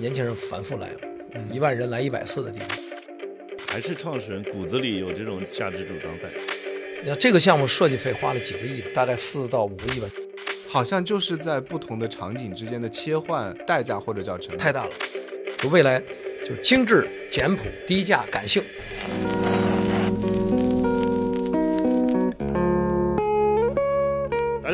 年轻人反复来，一万人来一百次的地方。还是创始人骨子里有这种价值主张在。那这个项目设计费花了几个亿，大概四到五个亿吧，好像就是在不同的场景之间的切换代价或者叫成本太大了。就未来就是精致、简朴、低价、感性。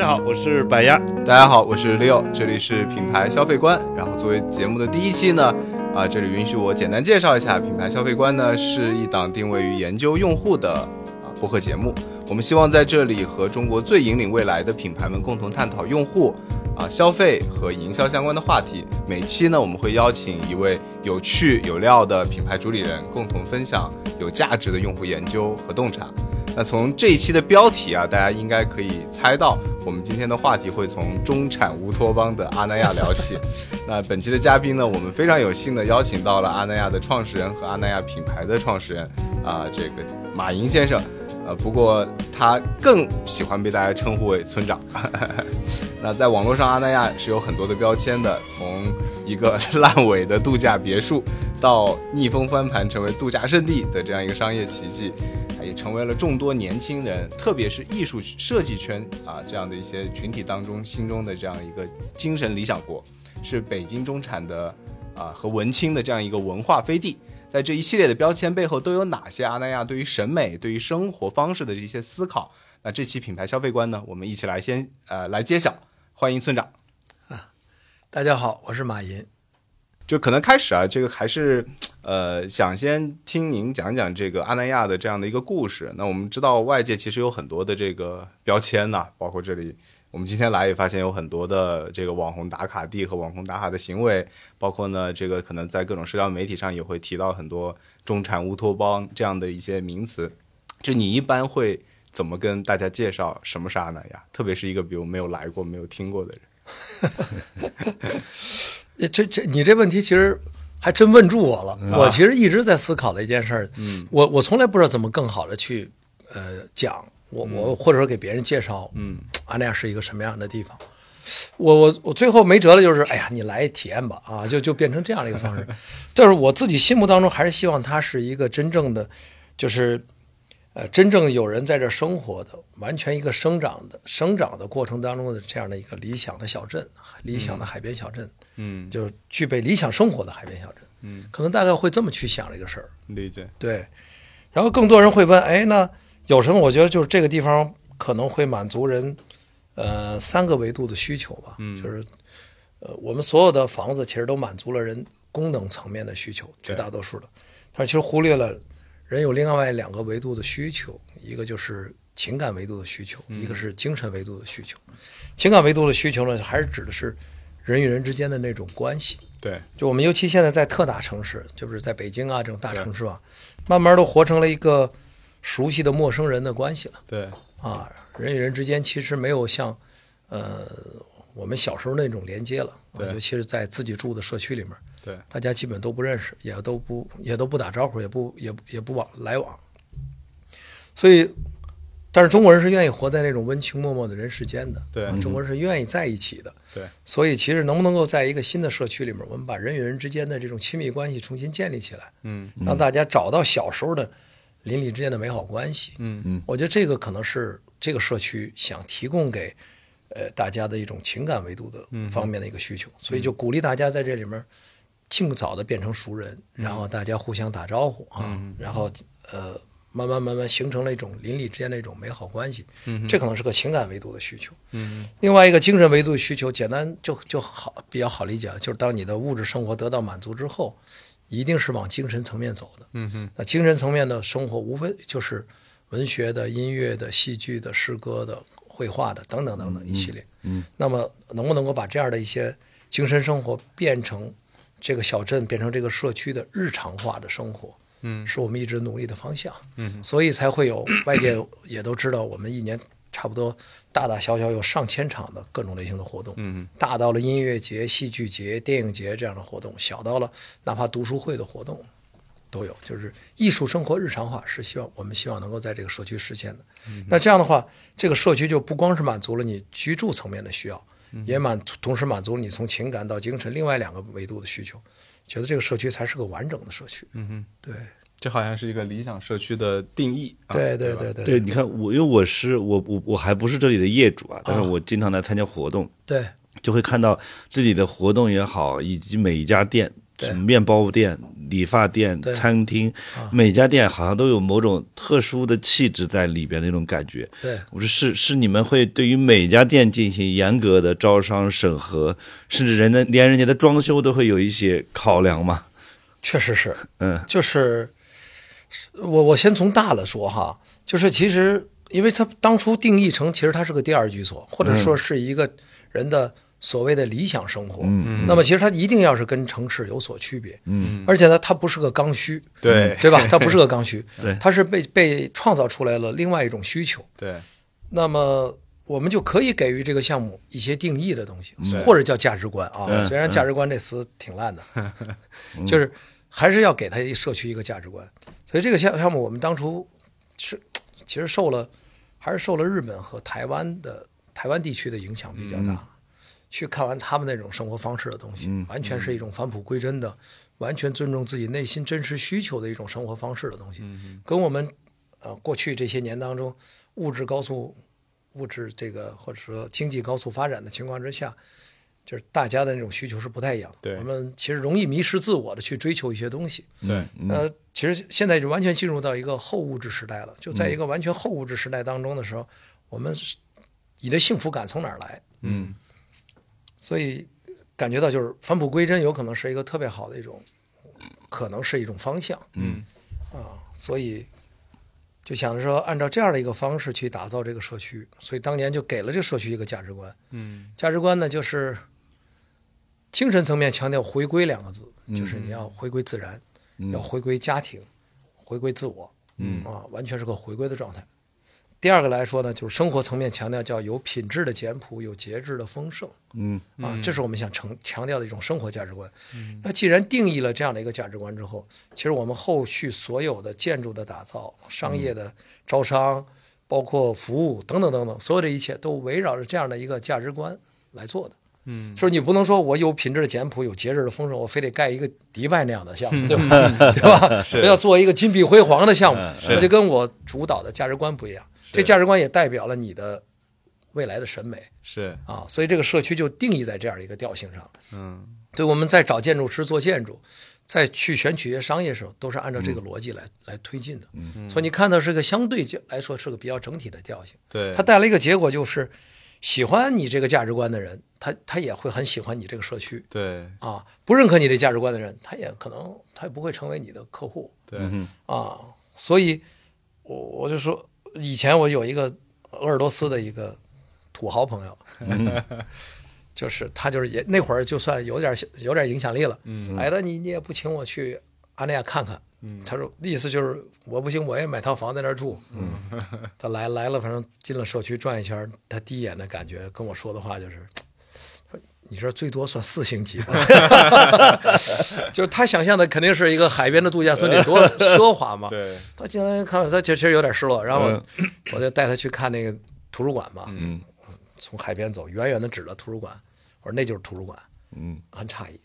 家好，我是百鸭。大家好，我是 Leo，这里是品牌消费观。然后作为节目的第一期呢，啊，这里允许我简单介绍一下，品牌消费观呢是一档定位于研究用户的啊播客节目。我们希望在这里和中国最引领未来的品牌们共同探讨用户啊消费和营销相关的话题。每期呢，我们会邀请一位有趣有料的品牌主理人，共同分享有价值的用户研究和洞察。那从这一期的标题啊，大家应该可以猜到，我们今天的话题会从中产乌托邦的阿那亚聊起。那本期的嘉宾呢，我们非常有幸的邀请到了阿那亚的创始人和阿那亚品牌的创始人啊，这个马寅先生。呃，不过他更喜欢被大家称呼为村长。那在网络上，阿那亚是有很多的标签的，从一个烂尾的度假别墅，到逆风翻盘成为度假胜地的这样一个商业奇迹，也成为了众多年轻人，特别是艺术设计圈啊这样的一些群体当中心中的这样一个精神理想国，是北京中产的啊和文青的这样一个文化飞地。在这一系列的标签背后，都有哪些阿那亚对于审美、对于生活方式的一些思考？那这期品牌消费观呢？我们一起来先呃来揭晓。欢迎村长啊！大家好，我是马寅。就可能开始啊，这个还是呃想先听您讲讲这个阿那亚的这样的一个故事。那我们知道外界其实有很多的这个标签呐，包括这里。我们今天来也发现有很多的这个网红打卡地和网红打卡的行为，包括呢，这个可能在各种社交媒体上也会提到很多中产乌托邦这样的一些名词。就你一般会怎么跟大家介绍什么是阿那亚？特别是一个比如没有来过、没有听过的人。这这，你这问题其实还真问住我了。我其实一直在思考的一件事儿。嗯，我我从来不知道怎么更好的去呃讲。我我或者说给别人介绍，嗯，阿那亚是一个什么样的地方？我我我最后没辙了，就是哎呀，你来体验吧，啊，就就变成这样的一个方式。但是我自己心目当中还是希望它是一个真正的，就是呃，真正有人在这生活的，完全一个生长的生长的过程当中的这样的一个理想的小镇，理想的海边小镇，嗯，就是具备理想生活的海边小镇，嗯，可能大概会这么去想这个事儿，理解对。然后更多人会问，哎，那。有什么？我觉得就是这个地方可能会满足人，呃，三个维度的需求吧。嗯，就是，呃，我们所有的房子其实都满足了人功能层面的需求，绝大多数的，但是其实忽略了人有另外两个维度的需求，一个就是情感维度的需求，一个是精神维度的需求。情感维度的需求呢，还是指的是人与人之间的那种关系。对，就我们尤其现在在特大城市，就是在北京啊这种大城市吧，慢慢都活成了一个。熟悉的陌生人的关系了，对。啊，人与人之间其实没有像，呃，我们小时候那种连接了，对，尤其是在自己住的社区里面，对，大家基本都不认识，也都不也都不打招呼，也不也也不往来往，所以，但是中国人是愿意活在那种温情脉脉的人世间的，对，中国人是愿意在一起的，对，所以其实能不能够在一个新的社区里面，我们把人与人之间的这种亲密关系重新建立起来，嗯，让大家找到小时候的。邻里之间的美好关系，嗯。嗯，我觉得这个可能是这个社区想提供给，呃，大家的一种情感维度的方面的一个需求，所以就鼓励大家在这里面尽早的变成熟人，然后大家互相打招呼啊，然后呃，慢慢慢慢形成了一种邻里之间的一种美好关系，嗯，这可能是个情感维度的需求，嗯，另外一个精神维度的需求，简单就就好比较好理解了，就是当你的物质生活得到满足之后。一定是往精神层面走的。嗯哼，那精神层面的生活，无非就是文学的、音乐的、戏剧的、诗歌的、绘画的等等等等一系列。嗯，那么能不能够把这样的一些精神生活变成这个小镇、变成这个社区的日常化的生活？嗯，是我们一直努力的方向。嗯，所以才会有 外界也都知道，我们一年。差不多大大小小有上千场的各种类型的活动，嗯，大到了音乐节、戏剧节、电影节这样的活动，小到了哪怕读书会的活动都有。就是艺术生活日常化是希望我们希望能够在这个社区实现的。那这样的话，这个社区就不光是满足了你居住层面的需要，也满同时满足你从情感到精神另外两个维度的需求，觉得这个社区才是个完整的社区。嗯哼，对，这好像是一个理想社区的定义。啊、对对对对对，你看我，因为我是我我我还不是这里的业主啊，但是我经常来参加活动，对，就会看到这里的活动也好，以及每一家店。对。什么面包店、理发店、餐厅，每家店好像都有某种特殊的气质在里边那种感觉。对，我说是是你们会对于每家店进行严格的招商审核，甚至人的连人家的装修都会有一些考量吗？确实是，嗯，就是我我先从大了说哈，就是其实因为它当初定义成其实它是个第二居所，或者说是一个人的所谓的理想生活，嗯，那么其实它一定要是跟城市有所区别，嗯，而且呢，它不是个刚需，对。对吧？它不是个刚需，对。它是被被创造出来了另外一种需求，对。那么我们就可以给予这个项目一些定义的东西，或者叫价值观啊。嗯虽然价值观这词挺烂的，就是还是要给它一社区一个价值观。所以这个项项目我们当初是其实受了还是受了日本和台湾的台湾地区的影响比较大。去看完他们那种生活方式的东西，完全是一种返璞归真的，完全尊重自己内心真实需求的一种生活方式的东西，跟我们呃过去这些年当中物质高速物质这个或者说经济高速发展的情况之下，就是大家的那种需求是不太一样的。我们其实容易迷失自我的去追求一些东西。对呃，其实现在就完全进入到一个后物质时代了。就在一个完全后物质时代当中的时候，我们你的幸福感从哪儿来？嗯，所以感觉到就是返璞归真，有可能是一个特别好的一种，可能是一种方向。嗯啊，所以就想着说，按照这样的一个方式去打造这个社区，所以当年就给了这个社区一个价值观。嗯价值观呢，就是精神层面强调“回归”两个字，就是你要回归自然，要回归家庭，回归自我。嗯啊，完全是个回归的状态。第二个来说呢，就是生活层面强调叫有品质的简朴，有节制的丰盛。嗯啊，这是我们想强强调的一种生活价值观。嗯那既然定义了这样的一个价值观之后，其实我们后续所有的建筑的打造、商业的招商，包括服务等等等等，所有的一切都围绕着这样的一个价值观来做的。嗯，就是你不能说我有品质的简朴，有节制的丰盛，我非得盖一个迪拜那样的项目，对吧？对吧？我要做一个金碧辉煌的项目，那就跟我主导的价值观不一样。这价值观也代表了你的未来的审美。是啊，所以这个社区就定义在这样一个调性上。嗯对，我们在找建筑师做建筑，在去选取一些商业时候，都是按照这个逻辑来、来推进的。嗯，所以你看到是个相对来说是个比较整体的调性。对它带来一个结果就是，喜欢你这个价值观的人，他他也会很喜欢你这个社区对啊。不认可你这价值观的人，他也可能他也不会成为你的客户。对啊，所以我我就说，以前我有一个鄂尔多斯的一个土豪朋友，就是他就是也那会儿就算有点有点影响力了，嗯，哎，那你你也不请我去阿那亚看看，嗯，他说意思就是我不行，我也买套房在那儿住，嗯，他来来了，反正进了社区转一圈，他第一眼的感觉跟我说的话就是。说你这最多算四星级吧，就是他想象的肯定是一个海边的度假村得多奢华嘛。对他进来看，他其实有点失落，然后我就带他去看那个图书馆嘛。嗯从海边走，远远的指着图书馆，我说那就是图书馆，嗯很诧异，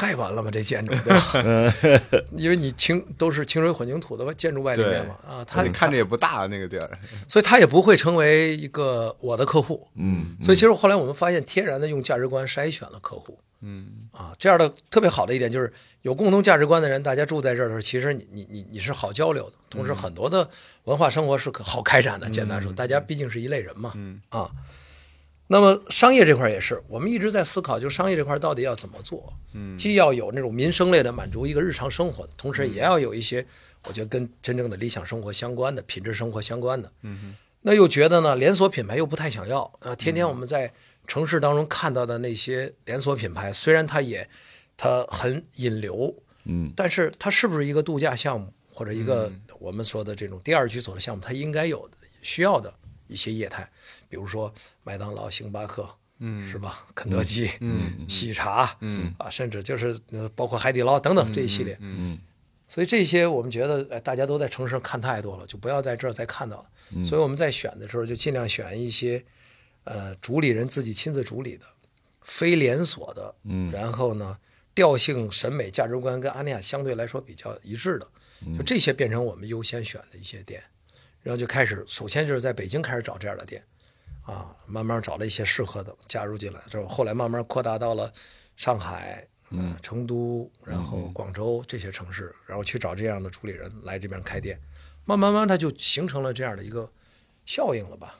盖完了吗？这建筑对吧？因为你清都是清水混凝土的建筑外立面嘛，啊，它你看着也不大那个地儿，所以它也不会成为一个我的客户。嗯所以其实后来我们发现，天然的用价值观筛选了客户。嗯啊，这样的特别好的一点就是有共同价值观的人，大家住在这儿的时候，其实你你你你是好交流的，同时很多的文化生活是可好开展的。简单说，大家毕竟是一类人嘛，嗯啊。那么商业这块儿也是，我们一直在思考，就商业这块儿到底要怎么做？嗯既要有那种民生类的满足一个日常生活的，同时也要有一些我觉得跟真正的理想生活相关的、品质生活相关的。嗯那又觉得呢，连锁品牌又不太想要啊。天天我们在城市当中看到的那些连锁品牌，虽然它也它很引流，嗯但是它是不是一个度假项目或者一个我们说的这种第二居所的项目，它应该有的需要的一些业态，比如说麦当劳、星巴克，嗯。是吧？肯德基，嗯。喜茶，嗯。啊，甚至就是呃包括海底捞等等这一系列。嗯所以这些我们觉得，哎，大家都在城市上看太多了，就不要在这儿再看到了。所以我们在选的时候，就尽量选一些，呃，主理人自己亲自主理的，非连锁的，嗯。然后呢，调性、审美、价值观跟阿尼亚相对来说比较一致的，就这些变成我们优先选的一些店，然后就开始，首先就是在北京开始找这样的店，啊，慢慢找了一些适合的加入进来，之后后来慢慢扩大到了上海。嗯，成都，然后广州这些城市，然后去找这样的主理人来这边开店，慢慢慢它就形成了这样的一个效应了吧？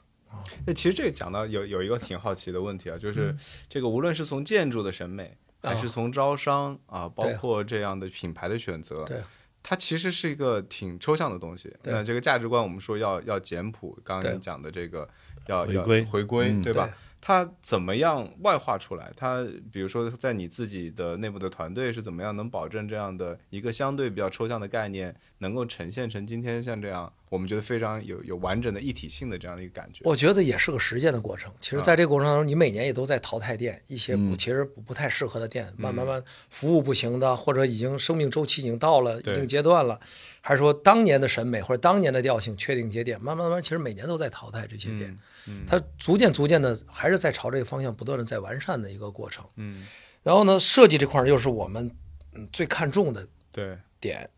那其实这个讲到有有一个挺好奇的问题啊，嗯就是这个无论是从建筑的审美，还是从招商啊，包括这样的品牌的选择，对，它其实是一个挺抽象的东西。那这个价值观，我们说要要简朴，刚刚对。你讲的这个要要回归回归，嗯对吧对？它怎么样外化出来？它比如说在你自己的内部的团队是怎么样能保证这样的一个相对比较抽象的概念，能够呈现成今天像这样我们觉得非常有有完整的一体性的这样的一个感觉？我觉得也是个实践的过程。其实，在这个过程当中，你每年也都在淘汰店，一些不其实不不太适合的店，慢慢慢服务不行的，或者已经生命周期已经到了一定阶段了，还是说当年的审美或者当年的调性确定一些店，慢慢慢慢，其实每年都在淘汰这些店。嗯它逐渐逐渐的还是在朝这个方向不断的在完善的一个过程。嗯，然后呢，设计这块儿又是我们嗯最看重的对，点。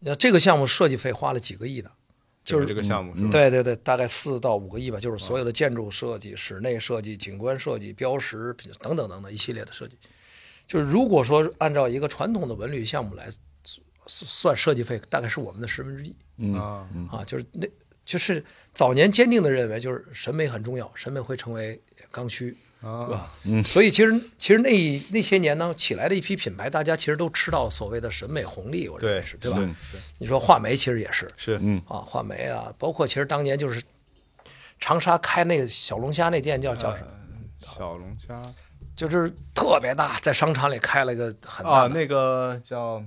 那这个项目设计费花了几个亿的，就是这个项目是吧？对对对，大概四到五个亿吧，就是所有的建筑设计、室内设计、景观设计、标识等等等等一系列的设计。就是如果说按照一个传统的文旅项目来算设计费，大概是我们的十分之一嗯啊，啊。就是那，就是早年坚定的认为，就是审美很重要，审美会成为刚需，啊是吧？嗯，所以其实其实那那些年呢，起来的一批品牌，大家其实都吃到所谓的审美红利，我认为对是，对吧？是。你说画眉其实也是，是，嗯。啊，画眉啊，包括其实当年就是长沙开那个小龙虾那店叫叫什么？小龙虾。就是特别大，在商场里开了一个很大啊，那个叫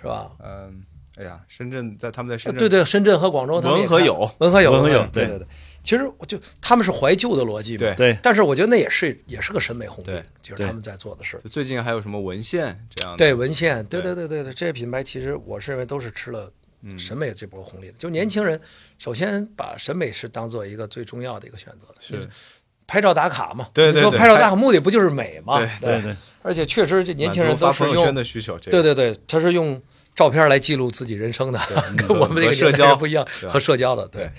是吧？嗯，哎呀，深圳在他们在深圳。对对，深圳和广州他们文和友，文和友，文和友对对。对对。其实我就他们是怀旧的逻辑嘛，对。对。但是我觉得那也是也是个审美红利就是他们在做的事。最近还有什么文献这样的？对文献，对对。对对对对，这些品牌其实我是认为都是吃了嗯审美这波红利的。就年轻人，首先把审美是当做一个最重要的一个选择的，是。拍照打卡嘛。对对对。你说拍照打卡目的不就是美嘛？对对对，而且确实这年轻人都是用，的需求，这对个对对，他是用照片来记录自己人生的，跟我们这个社交不一样，和社交的，对。对。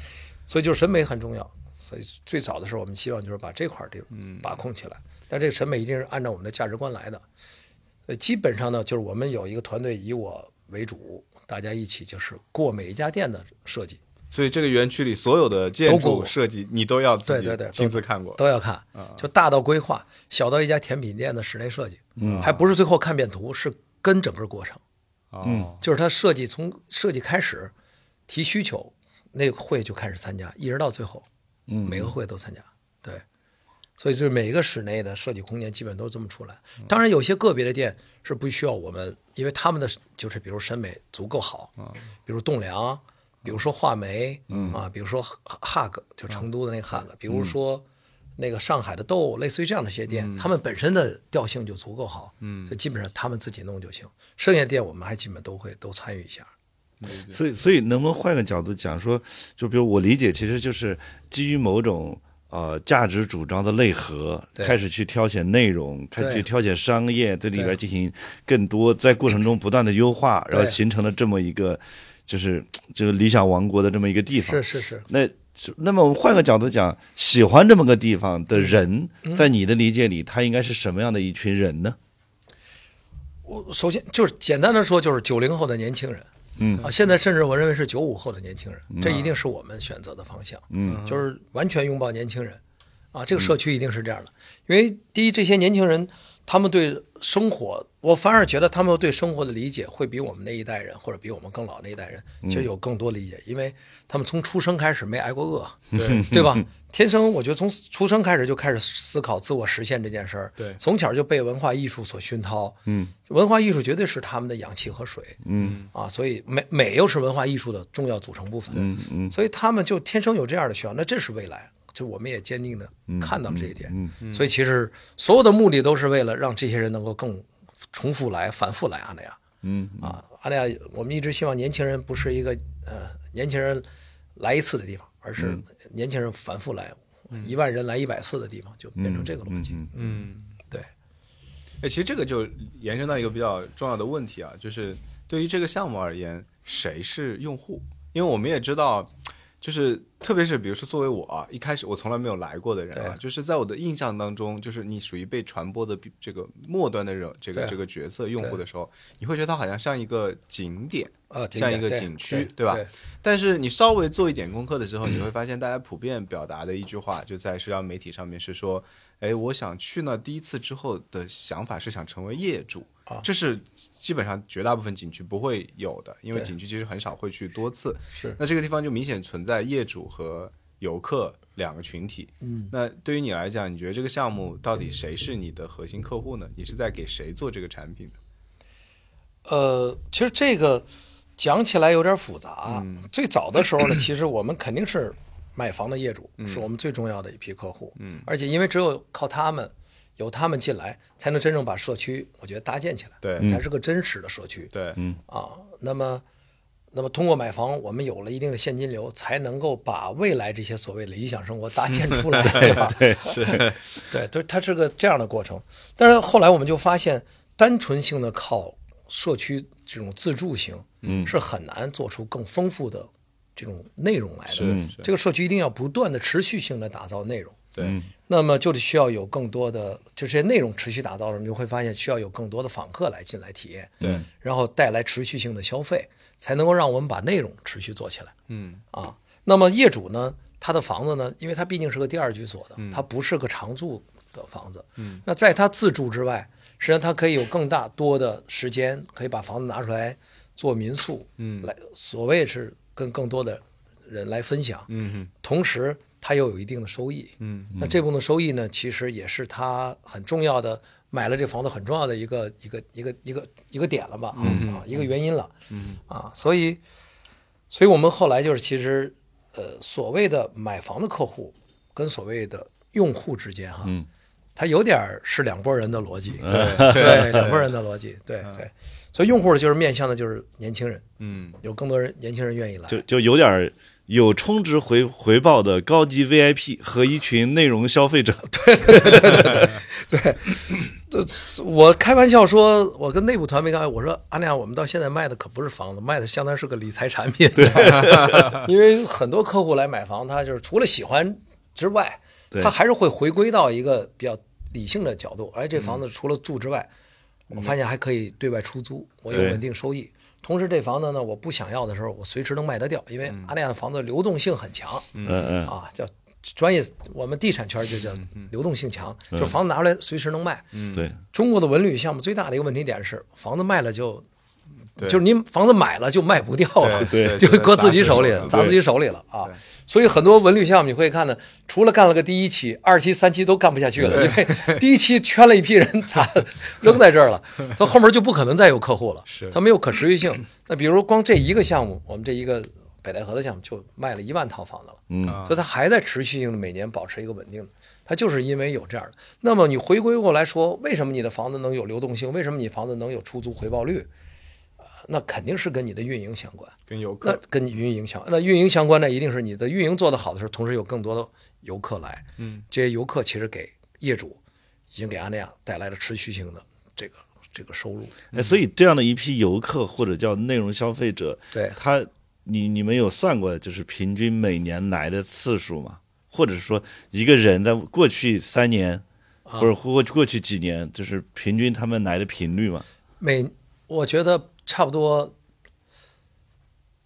所以就是审美很重要。所以最早的时候，我们希望就是把这块儿地嗯把控起来。但这个审美一定是按照我们的价值观来的。呃，基本上呢，就是我们有一个团队以我为主，大家一起就是过每一家店的设计所以这个园区里所有的建筑设计，你都要自己对对对亲自看过。都要看，就大到规划，小到一家甜品店的室内设计，嗯，还不是最后看遍图，是跟整个过程。哦，就是他设计从设计开始提需求，那个会就开始参加，一直到最后，嗯每个会都参加，对，所以就是每个室内的设计空间基本都是这么出来。当然，有些个别的店是不需要我们，因为他们的就是比如审美足够好，比如栋梁，比如说画眉，嗯啊，比如说 Hug 就成都的那个 Hug，比如说。那个上海的豆，类似于这样的一些店，他们本身的调性就足够好，嗯，所以基本上他们自己弄就行。剩下的店我们还基本都会都参与一下。所以，所以能不能换个角度讲说，就比如我理解，其实就是基于某种呃价值主张的内核，开始去挑选内容，开始去挑选商业，在里边进行更多，在过程中不断的优化，然后形成了这么一个就是这个理想王国的这么一个地方。是是是，那那么我们换个角度讲，喜欢这么个地方的人，嗯。在你的理解里，他应该是什么样的一群人呢？我首先就是简单的说，就是九零后的年轻人，嗯。啊，现在甚至我认为是九五后的年轻人，这一定是我们选择的方向，嗯，就是完全拥抱年轻人，啊，这个社区一定是这样的，因为第一，这些年轻人他们对生活，我反而觉得他们对生活的理解会比我们那一代人或者比我们更老那一代人其实有更多理解，因为他们从出生开始没挨过饿，对对吧？天生我觉得从出生开始就开始思考自我实现这件事儿，对从小就被文化艺术所熏陶，嗯，文化艺术绝对是他们的氧气和水，嗯啊，所以美美又是文化艺术的重要组成部分，嗯嗯。所以他们就天生有这样的需要，那这是未来，就我们也坚定的看到了这一点，嗯。所以其实所有的目的都是为了让这些人能够更重复来、反复来阿那亚嗯啊，阿那亚，我们一直希望年轻人不是一个呃年轻人来一次的地方，而是年轻人反复来。一万人来一百次的地方，就变成这个逻辑。嗯嗯，对，哎，其实这个就延伸到一个比较重要的问题啊，就是对于这个项目而言，谁是用户？因为我们也知道，就是特别是比如说作为我啊，一开始我从来没有来过的人啊，就是在我的印象当中，就是你属于被传播的比这个末端的人这个这个角色用户的时候，你会觉得它好像像一个景点。呃，像一个景区对对吧对但是你稍微做一点功课的时候，你会发现大家普遍表达的一句话，就在社交媒体上面是说：“哎，我想去呢第一次之后的想法是想成为业主。”啊这是基本上绝大部分景区不会有的，因为景区其实很少会去多次。是那这个地方就明显存在业主和游客两个群体。嗯，那对于你来讲，你觉得这个项目到底谁是你的核心客户呢？你是在给谁做这个产品的？呃，其实这个讲起来有点复杂。嗯最早的时候呢，其实我们肯定是买房的业主，是我们最重要的一批客户。嗯，而且因为只有靠他们，有他们进来，才能真正把社区，我觉得搭建起来，对才是个真实的社区。对，啊，那么，那么通过买房，我们有了一定的现金流，才能够把未来这些所谓理想生活搭建出来，对吧？对，是，对，对，它是个这样的过程。但是后来我们就发现，单纯性的靠社区这种自助型，嗯是很难做出更丰富的这种内容来的。嗯这个社区一定要不断的持续性的打造内容。对，那么就得需要有更多的，就这些内容持续打造的时候，你就会发现需要有更多的访客来进来体验，对，然后带来持续性的消费，才能够让我们把内容持续做起来。嗯。啊。那么业主呢，他的房子呢，因为他毕竟是个第二居所的，他不是个常住的房子，嗯，那在他自住之外，实际上他可以有更大多的时间，可以把房子拿出来做民宿，嗯来所谓是跟更多的人来分享，嗯同时他又有一定的收益，嗯那这部分收益呢，其实也是他很重要的买了这房子很重要的一个一个一个一个一个点了吧，啊，一个原因了，嗯啊，所以，所以我们后来就是其实，呃，所谓的买房的客户跟所谓的用户之间哈，嗯。它有点是两拨人的逻辑，对 对，两拨人的逻辑，对对，所以用户就是面向的就是年轻人，嗯。有更多人年轻人愿意来，就就有点儿有充值回回报的高级 VIP 和一群内容消费者。对对对对，这我开玩笑说，我跟内部团队开玩笑，我说阿亮，我们到现在卖的可不是房子，卖的相当于是个理财产品。对，因为很多客户来买房，他就是除了喜欢之外，他还是会回归到一个比较理性的角度。而这房子除了住之外，我发现还可以对外出租，我有稳定收益。同时，这房子呢，我不想要的时候，我随时能卖得掉，因为阿亮的房子流动性很强。嗯。嗯啊，叫专业，我们地产圈就叫流动性强，就是房子拿出来随时能卖。嗯，对，中国的文旅项目最大的一个问题点是，房子卖了就，对就是您房子买了就卖不掉了，对就搁自己手里了，砸自己手里了啊。所以很多文旅项目你会看呢，除了干了个第一期、二期、三期都干不下去了，因为第一期圈了一批人，砸扔在这儿了，他后面就不可能再有客户了，是它没有可持续性。那比如光这一个项目，我们这一个北戴河的项目就卖了一万套房子了。嗯啊所以它还在持续性的每年保持一个稳定的，它就是因为有这样的。那么你回归过来说，为什么你的房子能有流动性？为什么你房子能有出租回报率？呃那肯定是跟你的运营相关。跟游那客，跟你运营相，那运营相关呢，一定是你的运营做得好的时候，同时有更多的游客来。嗯，这些游客其实给业主已经给阿那亚带来了持续性的这个这个收入。哎，所以这样的一批游客或者叫内容消费者，对，他你你们有算过就是平均每年来的次数吗？或者说一个人在过去三年啊或者过过去几年，就是平均他们来的频率嘛？每我觉得差不多，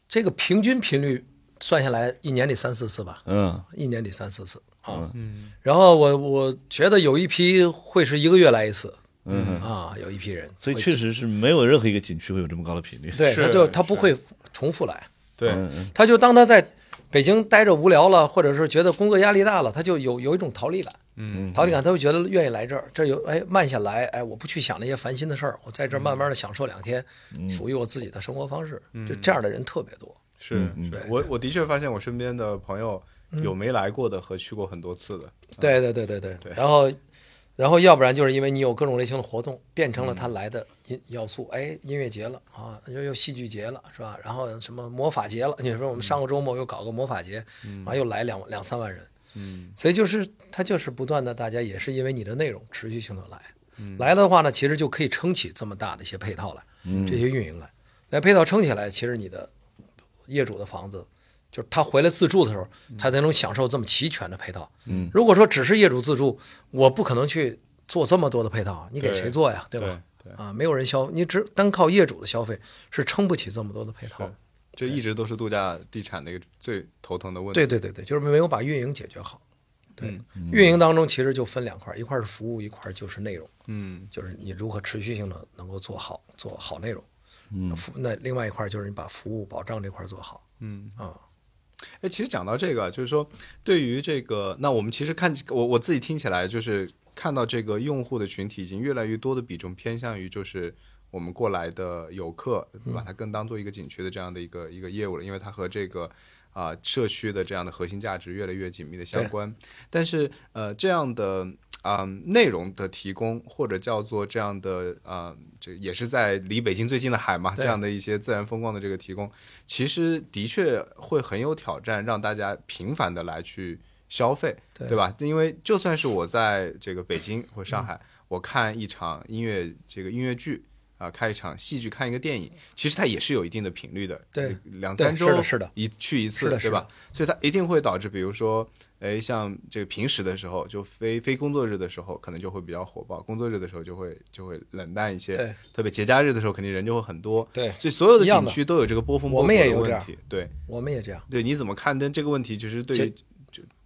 这个平均频率算下来，一年得三四次吧，嗯。一年得三四次。啊。嗯。然后我我觉得有一批会是一个月来一次。嗯，啊，有一批人，所以确实是没有任何一个景区会有这么高的频率。对，是他就他不会重复来，对，他就当他在北京待着无聊了，或者是觉得工作压力大了，他就有有一种逃离感。嗯逃离感，他会觉得愿意来这儿，这儿有哎慢下来，哎，我不去想那些烦心的事儿，我在这儿慢慢的享受两天，属于我自己的生活方式。就这样的人特别多。是我我的确发现我身边的朋友有没来过的和去过很多次的，对对对对对。对然后，然后要不然就是因为你有各种类型的活动，变成了他来的因要素。哎，音乐节了啊，又又戏剧节了，是吧？然后什么魔法节了？你说我们上个周末又搞个魔法节，然后又来两两三万人。嗯所以就是它就是不断的，大家也是因为你的内容持续性的来，来了的话呢，其实就可以撑起这么大的一些配套来，这些运营来，那配套撑起来，其实你的业主的房子，就是他回来自住的时候，他才能享受这么齐全的配套。嗯，如果说只是业主自住，我不可能去做这么多的配套，你给谁做呀？对对吧？对，啊，没有人消，你只单靠业主的消费是撑不起这么多的配套的。这一直都是度假地产的一个最头疼的问题。对对对对，就是没有把运营解决好。对，嗯运营当中其实就分两块儿，一块儿是服务，一块儿就是内容，嗯就是你如何持续性的能够做好做好内容。嗯服那另外一块儿就是你把服务保障这块儿做好嗯。啊。哎，其实讲到这个，就是说，对于这个，那我们其实看我我自己听起来，就是看到这个用户的群体已经越来越多的比重偏向于就是我们过来的游客，把它更当做一个景区的这样的一个一个业务了，因为它和这个啊、社区的这样的核心价值越来越紧密的相关。但是呃，这样的啊、内容的提供，或者叫做这样的啊、这也是在离北京最近的海嘛，这样的一些自然风光的这个提供，其实的确会很有挑战，让大家频繁的来去消费，对对吧？因为就算是我在这个北京或上海，我看一场音乐这个音乐剧。啊，看一场戏剧，看一个电影，其实它也是有一定的频率的，对对两三周是的一去一次，对吧？所以它一定会导致，比如说，哎，像这个平时的时候，就非非工作日的时候，可能就会比较火爆；工作日的时候就会就会冷淡一些。对特别节假日的时候，肯定人就会很多。对，所以所有的景区都有这个波峰波我谷们也有这样的问题。对我们也这样，对，你怎么看但这个问题？就是对于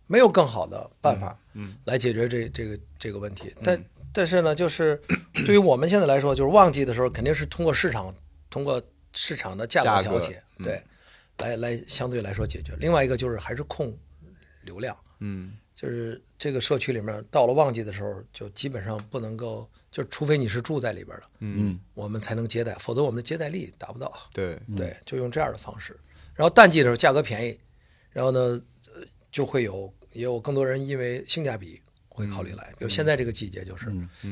没有更好的办法，嗯来解决这这个这个问题。但但是呢，就是对于我们现在来说，就是旺季的时候，肯定是通过市场，通过市场的价价格格调节，嗯对，来来相对来说解决。另外一个就是还是控流量，嗯就是这个社区里面到了旺季的时候，就基本上不能够，就除非你是住在里边的，嗯我们才能接待，否则我们的接待力达不到。对对，就用这样的方式。然后淡季的时候价格便宜，然后呢，呃就会有也有更多人因为性价比会考虑来。比如现在这个季节就是，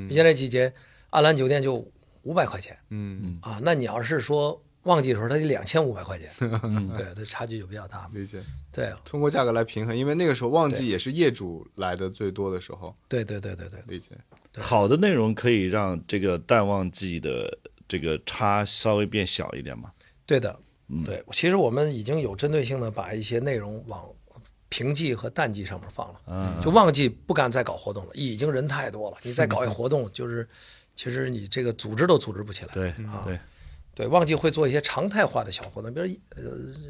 现在季节安澜酒店就五百块钱嗯啊，那你要是说旺季的时候，它得两千五百块钱，对，这差距就比较大嘛。理解。对，通过价格来平衡，因为那个时候旺季也是业主来的最多的时候。对对对对对，理解。好的内容可以让这个淡旺季的这个差稍微变小一点嘛？对的，对。其实我们已经有针对性的把一些内容往平季和淡季上面放了。嗯，就旺季不敢再搞活动了，已经人太多了，你再搞一活动，就是其实你这个组织都组织不起来。对啊对，对，旺季会做一些常态化的小活动，比如呃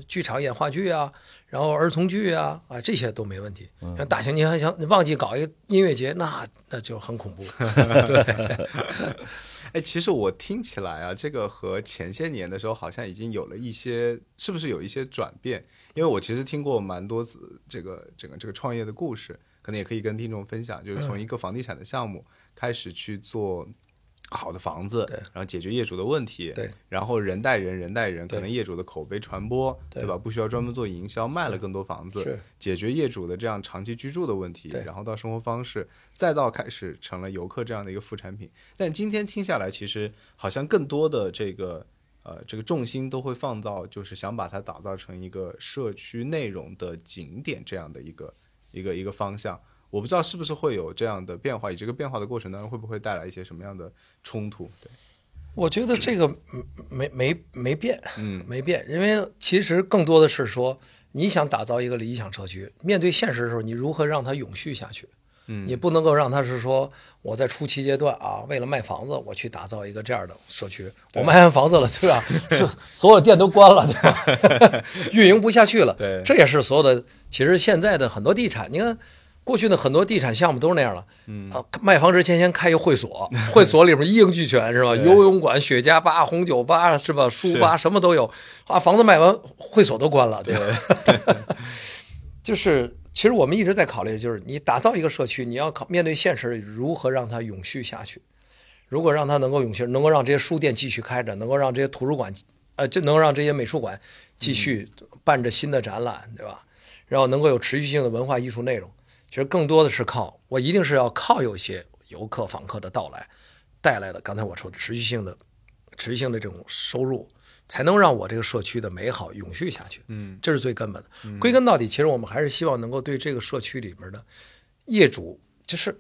剧场演话剧啊，然后儿童剧啊啊这些都没问题。像大型，你还想旺季搞一个音乐节，那那就很恐怖。对，哎，其实我听起来啊，这个和前些年的时候好像已经有了一些，是不是有一些转变？因为我其实听过蛮多次这个整个这个创业的故事，可能也可以跟听众分享，就是从一个房地产的项目开始去做好的房子，对。然后解决业主的问题，对，然后人带人，人带人，可能业主的口碑传播，对。对吧？不需要专门做营销，卖了更多房子，解决业主的这样长期居住的问题，然后到生活方式，再到开始成了游客这样的一个副产品。但今天听下来，其实好像更多的这个呃这个重心都会放到，就是想把它打造成一个社区内容的景点这样的一个一个一个方向。我不知道是不是会有这样的变化，以这个变化的过程当中会不会带来一些什么样的冲突？对，我觉得这个嗯没没没变，嗯 没变，因为其实更多的是说，你想打造一个理想社区，面对现实的时候，你如何让它永续下去？嗯你不能够让它是说我在初期阶段啊，为了卖房子，我去打造一个这样的社区，我卖完房子了，对吧？就所有店都关了，对吧？运营不下去了，对这也是所有的。其实现在的很多地产，你看。过去的很多地产项目都是那样了，嗯啊，卖房之前先开一会所，会所里面一应俱全是吧？游泳馆、雪茄吧、红酒吧是吧？书吧什么都有，啊，房子卖完，会所都关了，对吧？就是其实我们一直在考虑，就是你打造一个社区，你要考面对现实，如何让它永续下去？如果让它能够永续，能够让这些书店继续开着，能够让这些图书馆，呃，就能让这些美术馆继续办着新的展览，对吧？然后能够有持续性的文化艺术内容。其实更多的是靠我，一定是要靠有些游客访客的到来带来的。刚才我说的持续性的持续性的这种收入，才能让我这个社区的美好永续下去。嗯，这是最根本的。归根到底，其实我们还是希望能够对这个社区里面的业主，就是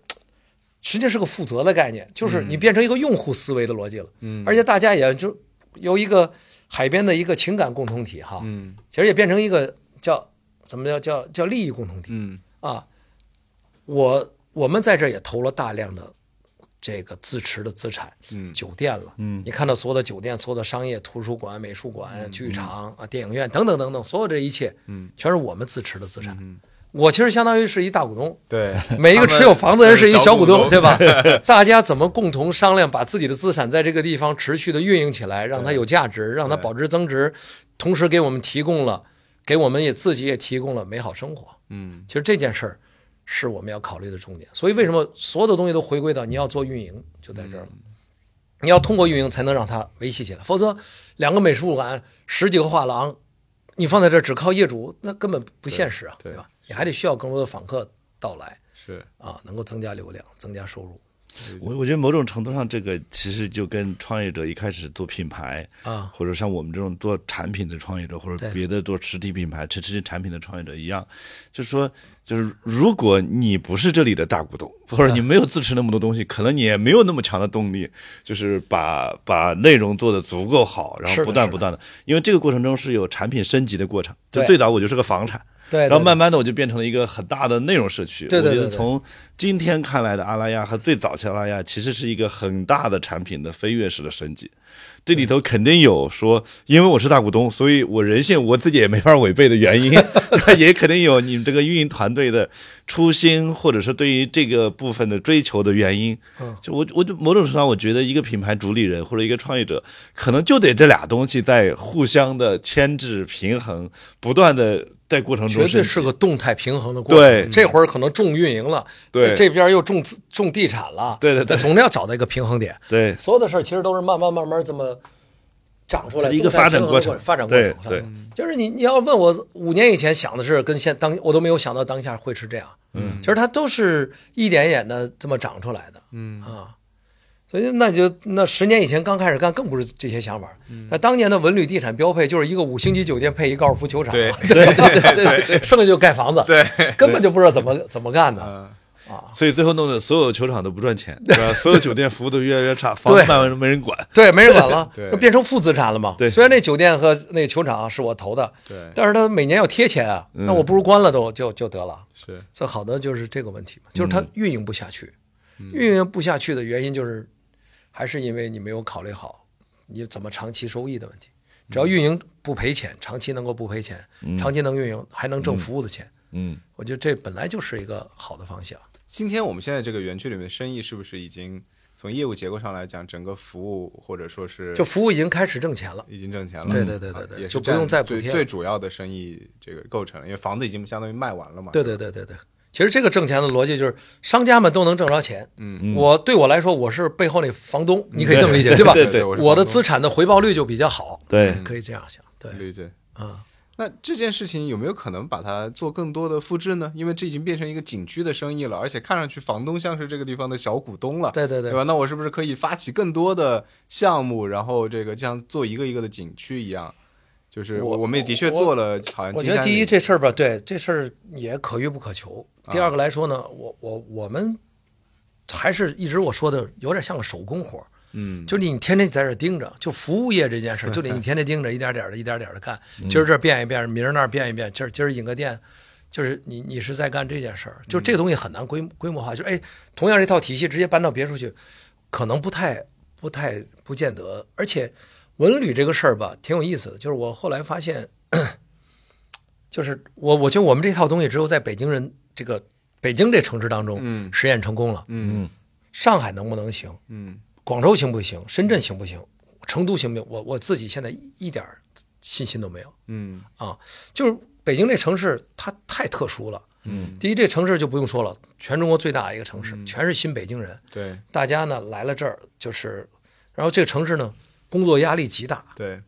实际上是个负责的概念，就是你变成一个用户思维的逻辑了。嗯，而且大家也就由一个海边的一个情感共同体哈，嗯其实也变成一个叫怎么叫叫叫利益共同体嗯啊。我我们在这儿也投了大量的这个自持的资产，嗯。酒店了，嗯。你看到所有的酒店、所有的商业、图书馆、美术馆、剧场啊、电影院等等等等，所有这一切，嗯，全是我们自持的资产。嗯，我其实相当于是一大股东，对，每一个持有房子的人是一小股东，对吧？大家怎么共同商量，把自己的资产在这个地方持续的运营起来，让它有价值，让它保值增值，同时给我们提供了，给我们也自己也提供了美好生活。嗯。其实这件事儿是我们要考虑的重点。所以为什么所有的东西都回归到你要做运营，就在这儿了。你要通过运营才能让它维系起来，否则两个美术馆、十几个画廊，你放在这儿只靠业主，那根本不现实啊，对对吧？你还得需要更多的访客到来是，啊，能够增加流量、增加收入我我觉得某种程度上，这个其实就跟创业者一开始做品牌，啊。或者像我们这种做产品的创业者，或者别的做实体品牌、实体产品的创业者一样，就是说，就是如果你不是这里的大股东，或者你没有自持那么多东西，可能你也没有那么强的动力，就是把把内容做得足够好，然后不断不断的，因为这个过程中是有产品升级的过程。就最早我就是个房产，对，然后慢慢的我就变成了一个很大的内容社区。对对对对我觉得从今天看来的阿拉亚和最早期阿拉亚，其实是一个很大的产品的飞跃式的升级。这里头肯定有说，因为我是大股东，所以我人性我自己也没法违背的原因，也肯定有你们这个运营团队的初心，或者是对于这个部分的追求的原因。嗯就我我就某种程度上，我觉得一个品牌主理人或者一个创业者，可能就得这俩东西在互相的牵制、平衡，不断的在过程中绝对是个动态平衡的过程。对这会儿可能重运营了，对这边又重资重地产了，对对对总得要找到一个平衡点。对所有的事儿其实都是慢慢慢慢这么长出来，一个发展过程发展过程。对对就是你你要问我五年以前想的是跟现当我都没有想到当下会是这样。嗯，其实它都是一点一点的这么长出来的。嗯啊。所以那就那十年以前刚开始干，更不是这些想法。嗯。那当年的文旅地产标配就是一个五星级酒店配一高尔夫球场，对 对对 对，剩下就盖房子，对，根本就不知道怎么怎么干的。嗯所以最后弄得所有球场都不赚钱，对吧？所有酒店服务都越来越差，房子对卖完没人管。对，没人管了，对。变成负资产了嘛。对。虽然那酒店和那球场是我投的，对，但是他每年要贴钱啊，嗯。那我不如关了都就就得了。是，最好的就是这个问题嘛，就是嗯。它运营不下去，运营不下去的原因就是，还是因为你没有考虑好你怎么长期收益的问题。只要运营不赔钱，长期能够不赔钱，长期能运营还能挣服务的钱，嗯，我觉得这本来就是一个好的方向。今天我们现在这个园区里面的生意是不是已经从业务结构上来讲，整个服务或者说是就服务已经开始挣钱了，已经挣钱了？对对对对啊对就不用再补贴最主要的生意这个构成了，因为房子已经相当于卖完了嘛。对对对对对。其实这个挣钱的逻辑就是商家们都能挣着钱，嗯，我对我来说我是背后那房东，你可以这么理解，对吧？对对我的资产的回报率就比较好，对可以这样想，对，理解。啊。那这件事情有没有可能把它做更多的复制呢？因为这已经变成一个景区的生意了，而且看上去房东像是这个地方的小股东了，对对对对吧？那我是不是可以发起更多的项目，然后这个像做一个一个的景区一样？就是我我们也的确做了，好像我觉得第一这事儿吧，对这事儿也可遇不可求。啊第二个来说呢，我我我们还是一直我说的有点像个手工活儿，嗯，就是你天天在这儿盯着，就服务业这件事儿，就得你天天盯着，一点点的，一点点的干。今儿这儿变一变，明儿那儿变一变，今儿今儿引个店，就是你你是在干这件事儿，就这个东西很难规规模化。就是哎，同样这套体系直接搬到别处去，可能不太不太不见得。而且文旅这个事儿吧，挺有意思的，就是我后来发现，就是我我觉得我们这套东西只有在北京人这个北京这城市当中嗯实验成功了。嗯上海能不能行？嗯广州行不行？深圳行不行？成都行不行？我我自己现在一一点信心都没有嗯啊！就是北京这城市，它太特殊了。嗯，第一，这城市就不用说了，全中国最大的一个城市，全是新北京人。对大家呢来了这儿，就是，然后这个城市呢，工作压力极大，对。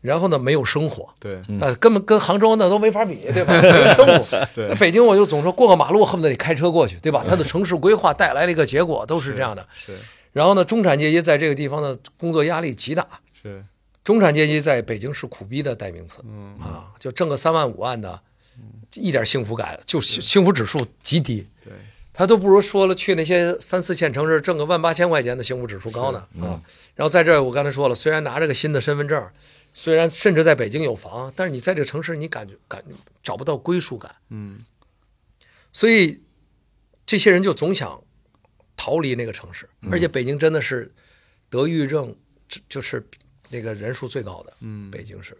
然后呢没有生活，对。呃，根本跟杭州那都没法比，对吧？没有生活。对。北京我就总说过个马路恨不得得开车过去，对吧？它的城市规划带来了一个结果，都是这样的。是然后呢，中产阶级在这个地方的工作压力极大，是。中产阶级在北京是苦逼的代名词，嗯。啊，就挣个三万五万的，一点幸福感，就幸幸福指数极低，对，他都不如说了去那些三四线城市挣个万八千块钱的幸福指数高呢。啊。然后在这儿，我刚才说了，虽然拿着个新的身份证，虽然甚至在北京有房，但是你在这个城市你感觉感找不到归属感，嗯。所以这些人就总想逃离那个城市，而且北京真的是得抑郁症就就是那个人数最高的，嗯。北京市，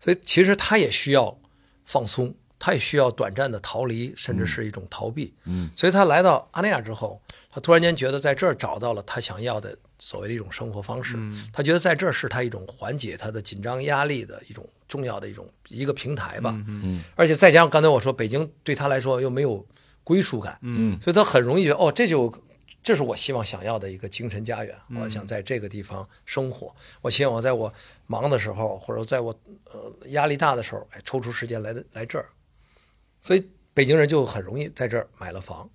所以其实他也需要放松，他也需要短暂的逃离，甚至是一种逃避。嗯，所以他来到阿那亚之后，他突然间觉得在这儿找到了他想要的所谓的一种生活方式。嗯他觉得在这儿是他一种缓解他的紧张压力的一种重要的一种一个平台吧。嗯而且再加上刚才我说，北京对他来说又没有归属感，嗯所以他很容易觉得哦，这就这是我希望想要的一个精神家园。嗯我想在这个地方生活，我希望我在我忙的时候，或者在我呃压力大的时候，哎，抽出时间来来这儿。所以北京人就很容易在这儿买了房，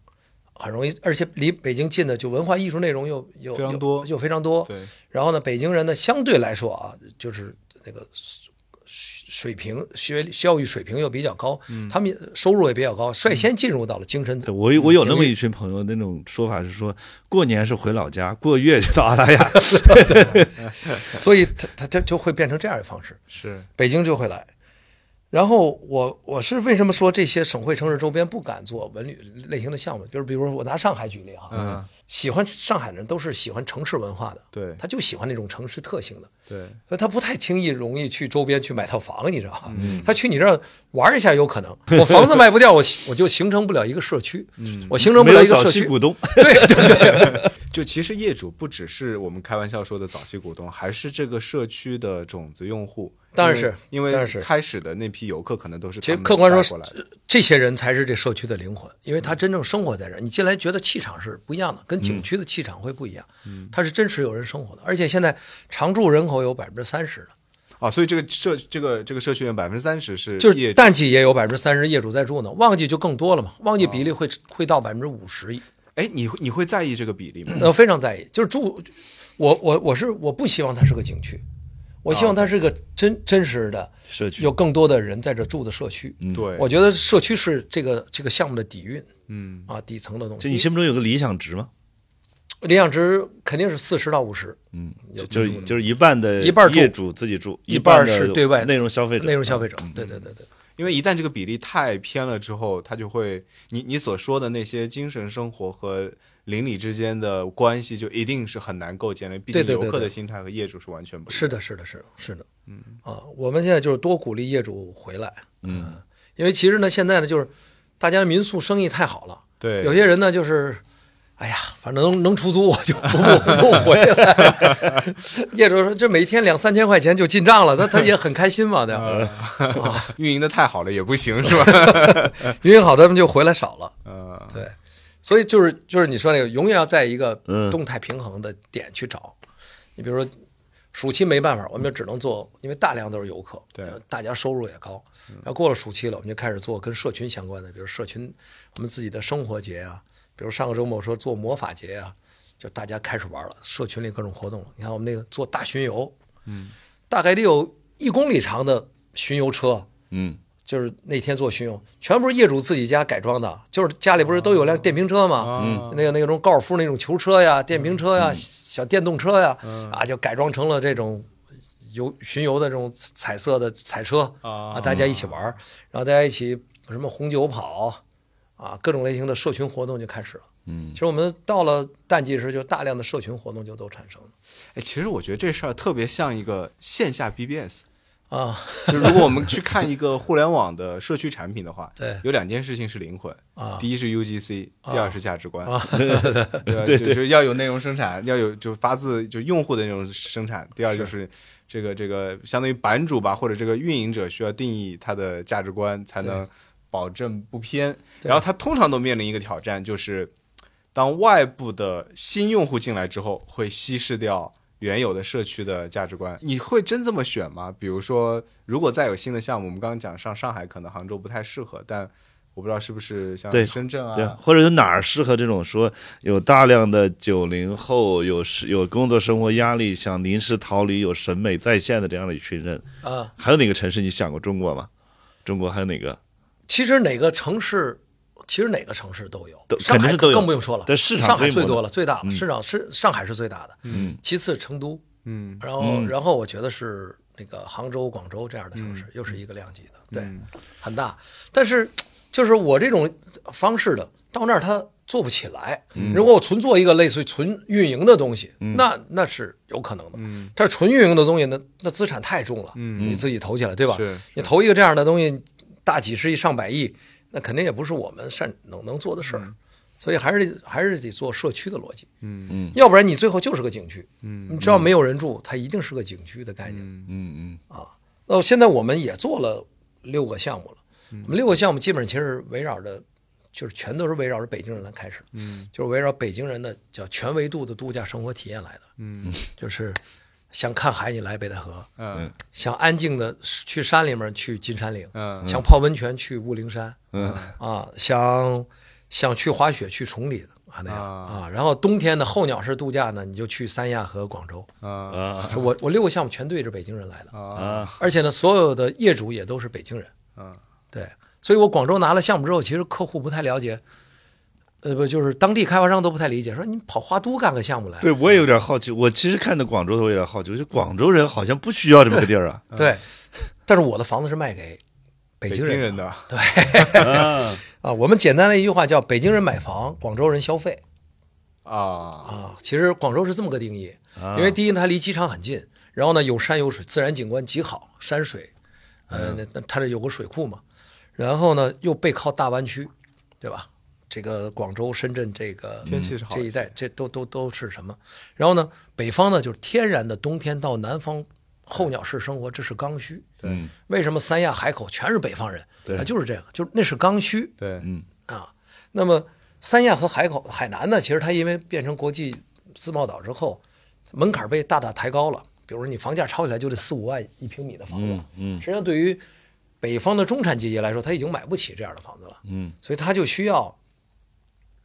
很容易，而且离北京近的就文化艺术内容又又又非常多。又非常多。对，然后呢，北京人呢相对来说啊，就是那个水平学教育水平又比较高，他们收入也比较高，率先进入到了精神对我我有那么一群朋友，那种说法是说，过年是回老家，过月就到阿拉亚。所以他他他就会变成这样的方式，是。北京就会来。然后我我是为什么说这些省会城市周边不敢做文旅类型的项目？就是比如说我拿上海举例哈，嗯喜欢上海的人都是喜欢城市文化的，对他就喜欢那种城市特性的，对所以他不太轻易容易去周边去买套房，你知道吧？嗯他去你这儿玩一下有可能，我房子卖不掉，我 我就形成不了一个社区，嗯我形成不了一个社区。期股东，对对对，就其实业主不只是我们开玩笑说的早期股东，还是这个社区的种子用户。当然是因为开始的那批游客可能都是其实客观说这些人才是这社区的灵魂，因为他真正生活在这儿，你进来觉得气场是不一样的，跟景区的气场会不一样。嗯，他是真实有人生活的，而且现在常住人口有百分之三十的，啊，所以这个社这个这个社区有百分之三十是就是淡季也有百分之三十业主在住呢，旺季就更多了嘛，旺季比例会会到百分之五十，哎，你会你会在意这个比例吗？呃，非常在意，就是住，我我我是我不希望它是个景区，我希望它是个真真实的社区有更多的人在这住的社区。对，我觉得社区是这个这个项目的底蕴嗯啊，底层的东西就你。心目中有个理想值吗？理想值肯定是四十到五十，嗯，有就就是就是一半的一半业主自己住，一半的是对外内容消费者，内容消费者。对对对对，因为一旦这个比例太偏了之后，它就会你你所说的那些精神生活和邻里之间的关系，就一定是很难构建的。毕竟游客的心态和业主是完全不一样。是的，是的，是的，是的。嗯啊，我们现在就是多鼓励业主回来，嗯，因为其实呢，现在呢，就是大家民宿生意太好了，对，有些人呢就是。哎呀，反正能能出租我就不不不回来。业主说这每天两三千块钱就进账了，那他也很开心嘛，对吧？运营的太好了也不行，是吧？运营好他们就回来少了。嗯，对，所以就是就是你说那个，永远要在一个嗯动态平衡的点去找。你比如说，暑期没办法，我们就只能做，因为大量都是游客，对呃大家收入也高。然后过了暑期了，我们就开始做跟社群相关的，比如社群我们自己的生活节啊，比如上个周末说做魔法节啊，就大家开始玩了，社群里各种活动了。你看我们那个做大巡游，嗯，大概得有一公里长的巡游车，嗯，就是那天做巡游，全部是业主自己家改装的，就是家里不是都有辆电瓶车吗？嗯那个那种高尔夫那种球车呀、电瓶车呀、小电动车呀，啊，就改装成了这种游巡游的这种彩色的彩车啊大家一起玩儿，然后大家一起什么红酒跑啊，各种类型的社群活动就开始了。嗯其实我们到了淡季时，就大量的社群活动就都产生了哎，其实我觉得这事儿特别像一个线下 BBS。啊，就如果我们去看一个互联网的社区产品的话，对有两件事情是灵魂啊第一是 UGC，第二是价值观，啊对吧？就是要有内容生产，要有就发自就用户的那种生产。第二就是这个这个相当于版主吧，或者这个运营者需要定义他的价值观，才能保证不偏。然后他通常都面临一个挑战，就是当外部的新用户进来之后，会稀释掉。原有的社区的价值观，你会真这么选吗？比如说，如果再有新的项目，我们刚刚讲上上海，可能杭州不太适合，但我不知道是不是像对深圳对，啊，或者有哪儿适合这种说有大量的九零后有是有工作生活压力，想临时逃离，有审美在线的这样的一群人？啊，还有哪个城市你想过中国吗？中国还有哪个？其实哪个城市，其实哪个城市都有，都上海是更不用说了，但市场上海规模呢最多了，最大了，市场是上海是最大的，嗯，其次成都，嗯。然后然后我觉得是那个杭州、广州这样的城市，又是一个量级的，对，很大。但是就是我这种方式的，到那儿它做不起来。如果我纯做一个类似于纯运营的东西，那那是有可能的。嗯。但是纯运营的东西，那那资产太重了，嗯。你自己投起来，对吧？是。你投一个这样的东西，大几十亿、上百亿，那肯定也不是我们善能能做的事儿。所以还是还是得做社区的逻辑，嗯。嗯。要不然你最后就是个景区。嗯。你只要没有人住，它一定是个景区的概念。嗯。嗯啊那现在我们也做了六个项目了，我们六个项目基本上其实围绕着，就是全都是围绕着北京人来开始，嗯。就是围绕北京人的叫全维度的度假生活体验来的，嗯。就是想看海你来北戴河，嗯。想安静的去山里面去金山岭，嗯。想泡温泉去雾灵山，嗯。啊，想想去滑雪去崇礼啊那样啊。啊，然后冬天的候鸟式度假呢，你就去三亚和广州，啊。啊。我我六个项目全对着北京人来的。啊。啊！而且呢，所有的业主也都是北京人，啊对，所以我广州拿了项目之后，其实客户不太了解，呃，不就是当地开发商都不太理解，说你跑花都干个项目来，对我也有点好奇，我其实看到广州的我有点好奇，我觉得广州人好像不需要这么个地儿啊。对，但是我的房子是卖给北北京人的京人的啊 啊。我们简单的一句话叫北京人买房，广州人消费啊啊。其实广州是这么个定义，啊因为第一呢，它离机场很近，然后呢有山有水，自然景观极好，山水，呃，那那它这有个水库嘛，然后呢又背靠大湾区，对吧？这个广州、深圳这个天气是好这一带，这都都都是什么？然后呢，北方呢就是天然的冬天到南方候鸟式生活，这是刚需。对为什么三亚海口全是北方人？对啊，就是这样，就是那是刚需对嗯啊。那么三亚和海口、海南呢，其实它因为变成国际自贸岛之后，门槛被大大抬高了。比如说你房价炒起来就得四五万一平米的房子，嗯嗯实际上对于北方的中产阶级来说，他已经买不起这样的房子了，嗯所以他就需要。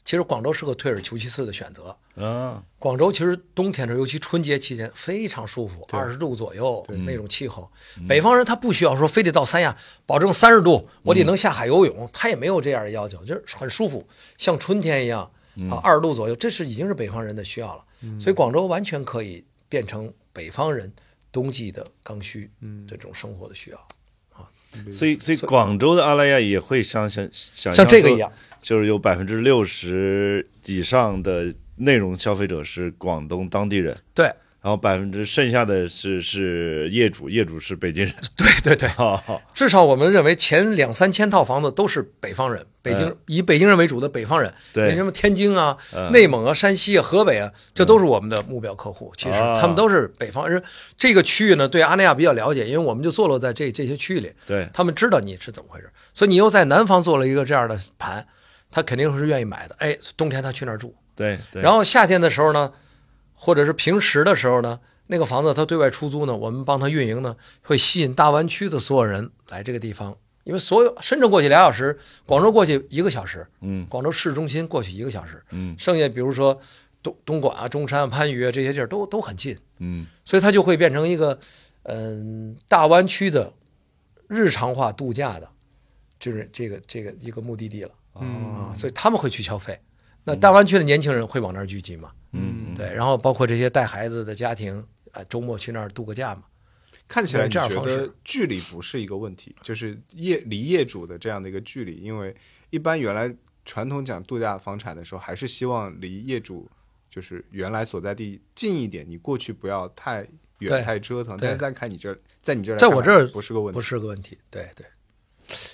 其实广州是个退而求其次的选择。啊广州其实冬天的时候，尤其春节期间非常舒服，二十度左右那种气候。北方人他不需要说非得到三亚，保证三十度，我得能下海游泳，他也没有这样的要求，就是很舒服，像春天一样啊，二十度左右，这是已经是北方人的需要了。所以广州完全可以变成北方人冬季的刚需，这种生活的需要，所以所以广州的阿拉亚也会像像想说像这个一样。就是有百分之六十以上的内容消费者是广东当地人，对然后百分之剩下的是是业主，业主是北京人。对对对，至少我们认为前两三千套房子都是北方人，北京、以北京人为主的北方人，对。什么天津啊、嗯。内蒙啊、山西啊、河北啊，这都是我们的目标客户。其实啊。他们都是北方人。这个区域呢，对阿那亚比较了解，因为我们就坐落在这这些区域里，对，他们知道你是怎么回事，所以你又在南方做了一个这样的盘，他肯定是愿意买的。哎，冬天他去那儿住，对对，然后夏天的时候呢，或者是平时的时候呢，那个房子它对外出租呢，我们帮他运营呢，会吸引大湾区的所有人来这个地方，因为所有深圳过去俩小时，广州过去一个小时，嗯广州市中心过去一个小时，嗯。剩下比如说东东莞啊、中山、番禺啊这些地儿都都很近，嗯。所以它就会变成一个嗯大湾区的日常化度假的，就是这个这个一个目的地了嗯啊，所以他们会去消费。那大湾区的年轻人会往那儿聚集嘛？嗯对，然后包括这些带孩子的家庭，啊，周末去那儿度个假嘛。看起来你这样方觉得式距离不是一个问题，就是业离业主的这样的一个距离，因为一般原来传统讲度假房产的时候，还是希望离业主就是原来所在地近一点，你过去不要太远太折腾。但是在看你这儿，在你这在我这儿不是个问题，不是个问题。对对，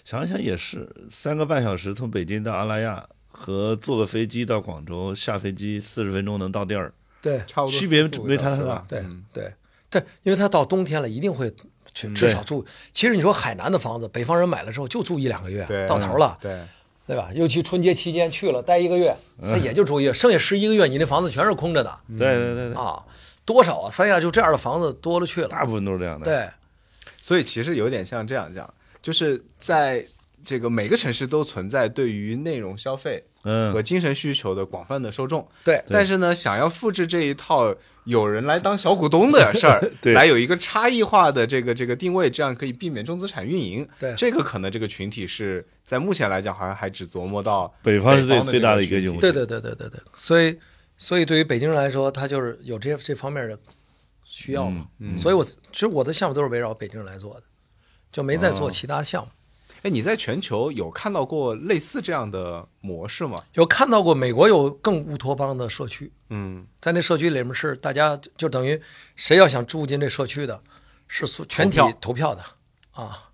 想想也是，三个半小时从北京到阿拉亚，和坐个飞机到广州，下飞机四十分钟能到地儿。对差不多区别没太小时吧大对嗯对对，因为他到冬天了，一定会去至少住。其实你说海南的房子，北方人买了之后就住一两个月对，到头了，对，对吧？尤其春节期间去了待一个月，他也就住一月，剩下十一个月你那房子全是空着的对对对对，啊，多少啊？三亚就这样的房子多了去了。大部分都是这样的。，对，所以其实有点像这样讲，就是在这个每个城市都存在对于内容消费嗯。和精神需求的广泛的受众，对。但是呢，想要复制这一套有人来当小股东的 事儿对，来有一个差异化的这个这个定位，这样可以避免重资产运营。对。这个可能这个群体是在目前来讲，好像还只琢磨到北方是最北方的最大的一个用户。对对对对对对，所以所以对于北京人来说，他就是有这这方面的需要嘛，嗯所以我其实我的项目都是围绕北京人来做的，就没再做其他项目。哎，你在全球有看到过类似这样的模式吗？有看到过美国有更乌托邦的社区，嗯，在那社区里面是大家就等于谁要想住进这社区的，是全体投票的。啊，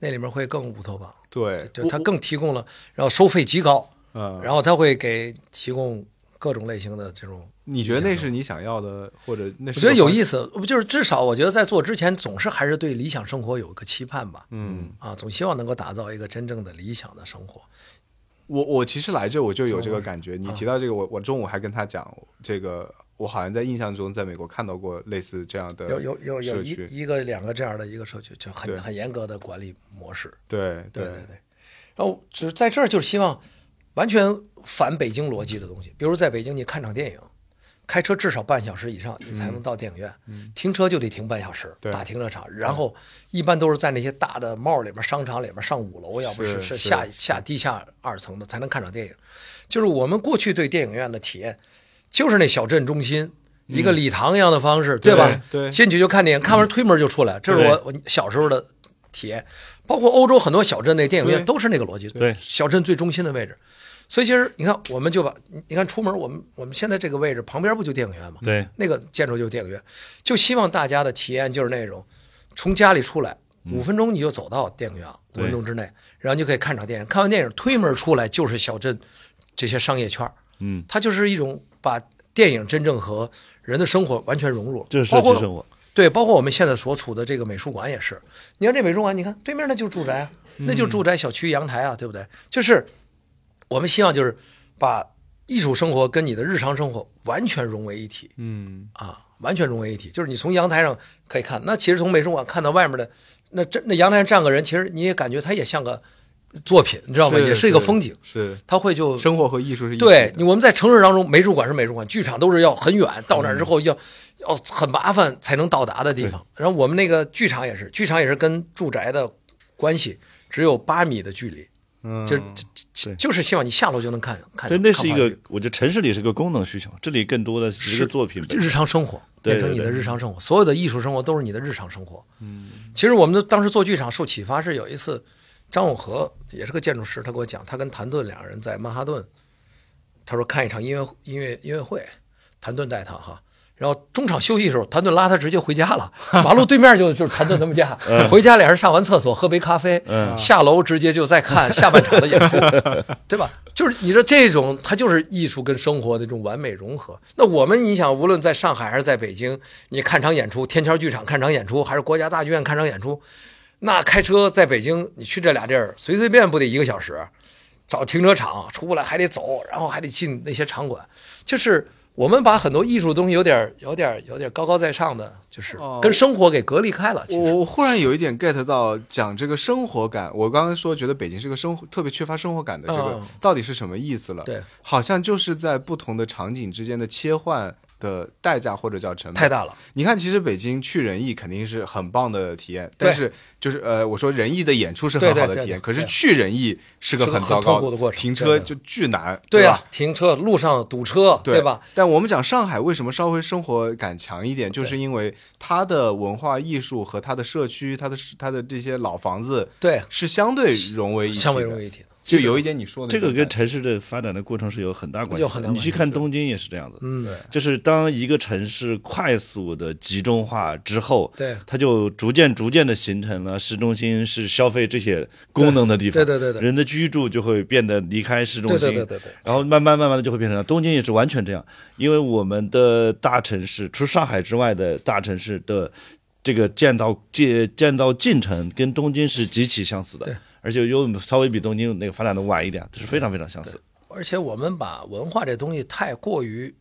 那里面会更乌托邦，对，就他更提供了，然后收费极高，嗯，然后他会给提供各种类型的这种。你觉得那是你想要的，或者那是我觉得有？意思，不就是至少我觉得在做之前，总是还是对理想生活有一个期盼吧。嗯，啊，总希望能够打造一个真正的理想的生活。我我其实来这我就有这个感觉。你啊提到这个，我我中午还跟他讲这个，我好像在印象中在美国看到过类似这样的有有有有一一个两个这样的一个社区，就对很很严格的管理模式。对对对对。然后只是在这儿就是希望完全反北京逻辑的东西，比如在北京你看场电影，开车至少半小时以上你才能到电影院，停车就得停半小时，大停车场，然后一般都是在那些大的 mall 里面、商场里面上五楼，要不是是是。下下地下二层的才能看场电影。就是我们过去对电影院的体验，就是那小镇中心。一个礼堂一样的方式，对吧？对进去就看电影，看完推门就出来，这是我我小时候的体验。包括欧洲很多小镇那电影院都是那个逻辑，对。小镇最中心的位置。所以其实你看，我们就把你你看出门，我们我们现在这个位置旁边不就电影院吗？对，那个建筑就是电影院，就希望大家的体验就是那种从家里出来五分钟你就走到电影院，五对分钟之内，然后你就可以看场电影，看完电影推门出来就是小镇这些商业圈儿嗯，它就是一种把电影真正和人的生活完全融入，这是包括社区生活。对，包括我们现在所处的这个美术馆也是。你看这美术馆，你看对面那就是住宅啊，那就是住宅小区阳台啊，对不对？就是我们希望就是把艺术生活跟你的日常生活完全融为一体嗯，啊，完全融为一体。就是你从阳台上可以看，那其实从美术馆看到外面的那这那阳台上站个人，其实你也感觉他也像个作品，你知道吗？也是一个风景，是他会就生活和艺术是一对你，我们在城市当中，美术馆是美术馆，剧场都是要很远，到那儿之后要、要很麻烦才能到达的地方。然后我们那个剧场也是，剧场也是跟住宅的关系只有八米的距离，嗯，就就就是希望你下楼就能看看。对，那是一个我觉得城市里是个功能需求，这里更多的是一个作品。日常生活对变成你的日常生活，所有的艺术生活都是你的日常生活。嗯，其实我们当时做剧场受启发是有一次，张永和也是个建筑师，他给我讲，他跟谭盾两个人在曼哈顿，他说看一场音乐音乐音乐会，谭盾带他哈。然后中场休息的时候，谭盾拉他直接回家了，马路对面就就是谭盾他们家。回家俩人上完厕所喝杯咖啡，下楼直接就再看下半场的演出，对吧？就是你说这种，它就是艺术跟生活的这种完美融合。那我们你想，无论在上海还是在北京，你看场演出，天桥剧场看场演出，还是国家大剧院看场演出，那开车在北京你去这俩地儿，随随便不得一个小时，找停车场出不来还得走，然后还得进那些场馆，就是。我们把很多艺术的东西有点、有点、有点高高在上的，就是哦跟生活给隔离开了。其实，我我忽然有一点 get 到讲这个生活感。我刚刚说觉得北京是个生活特别缺乏生活感的这个嗯到底是什么意思了？对，好像就是在不同的场景之间的切换的代价或者叫成本太大了。你看，其实北京去仁义肯定是很棒的体验，但是就是呃，我说仁义的演出是很好的体验，可是去仁义是个很糟糕很的过程停车就巨难，对吧啊，停车路上堵车，对吧？？但我们讲上海为什么稍微生活感强一点，就是因为它的文化艺术和它的社区、它的它的这些老房子对，是相对融为一体的，相为融为一体的。就有一点你说的这个跟城市的发展的过程是有很大关系。有很大关系你去看东京也是这样子，嗯，就是当一个城市快速的集中化之后，对。它就逐渐逐渐的形成了市中心是消费这些功能的地方，对对对对人的居住就会变得离开市中心，对对对对，然后慢慢慢慢的就会变成。东京也是完全这样，因为我们的大城市，除上海之外的大城市的这个建造建建造进程跟东京是极其相似的对，而且又稍微比东京那个发展的晚一点，这是非常非常相似。而且我们把文化这东西太过于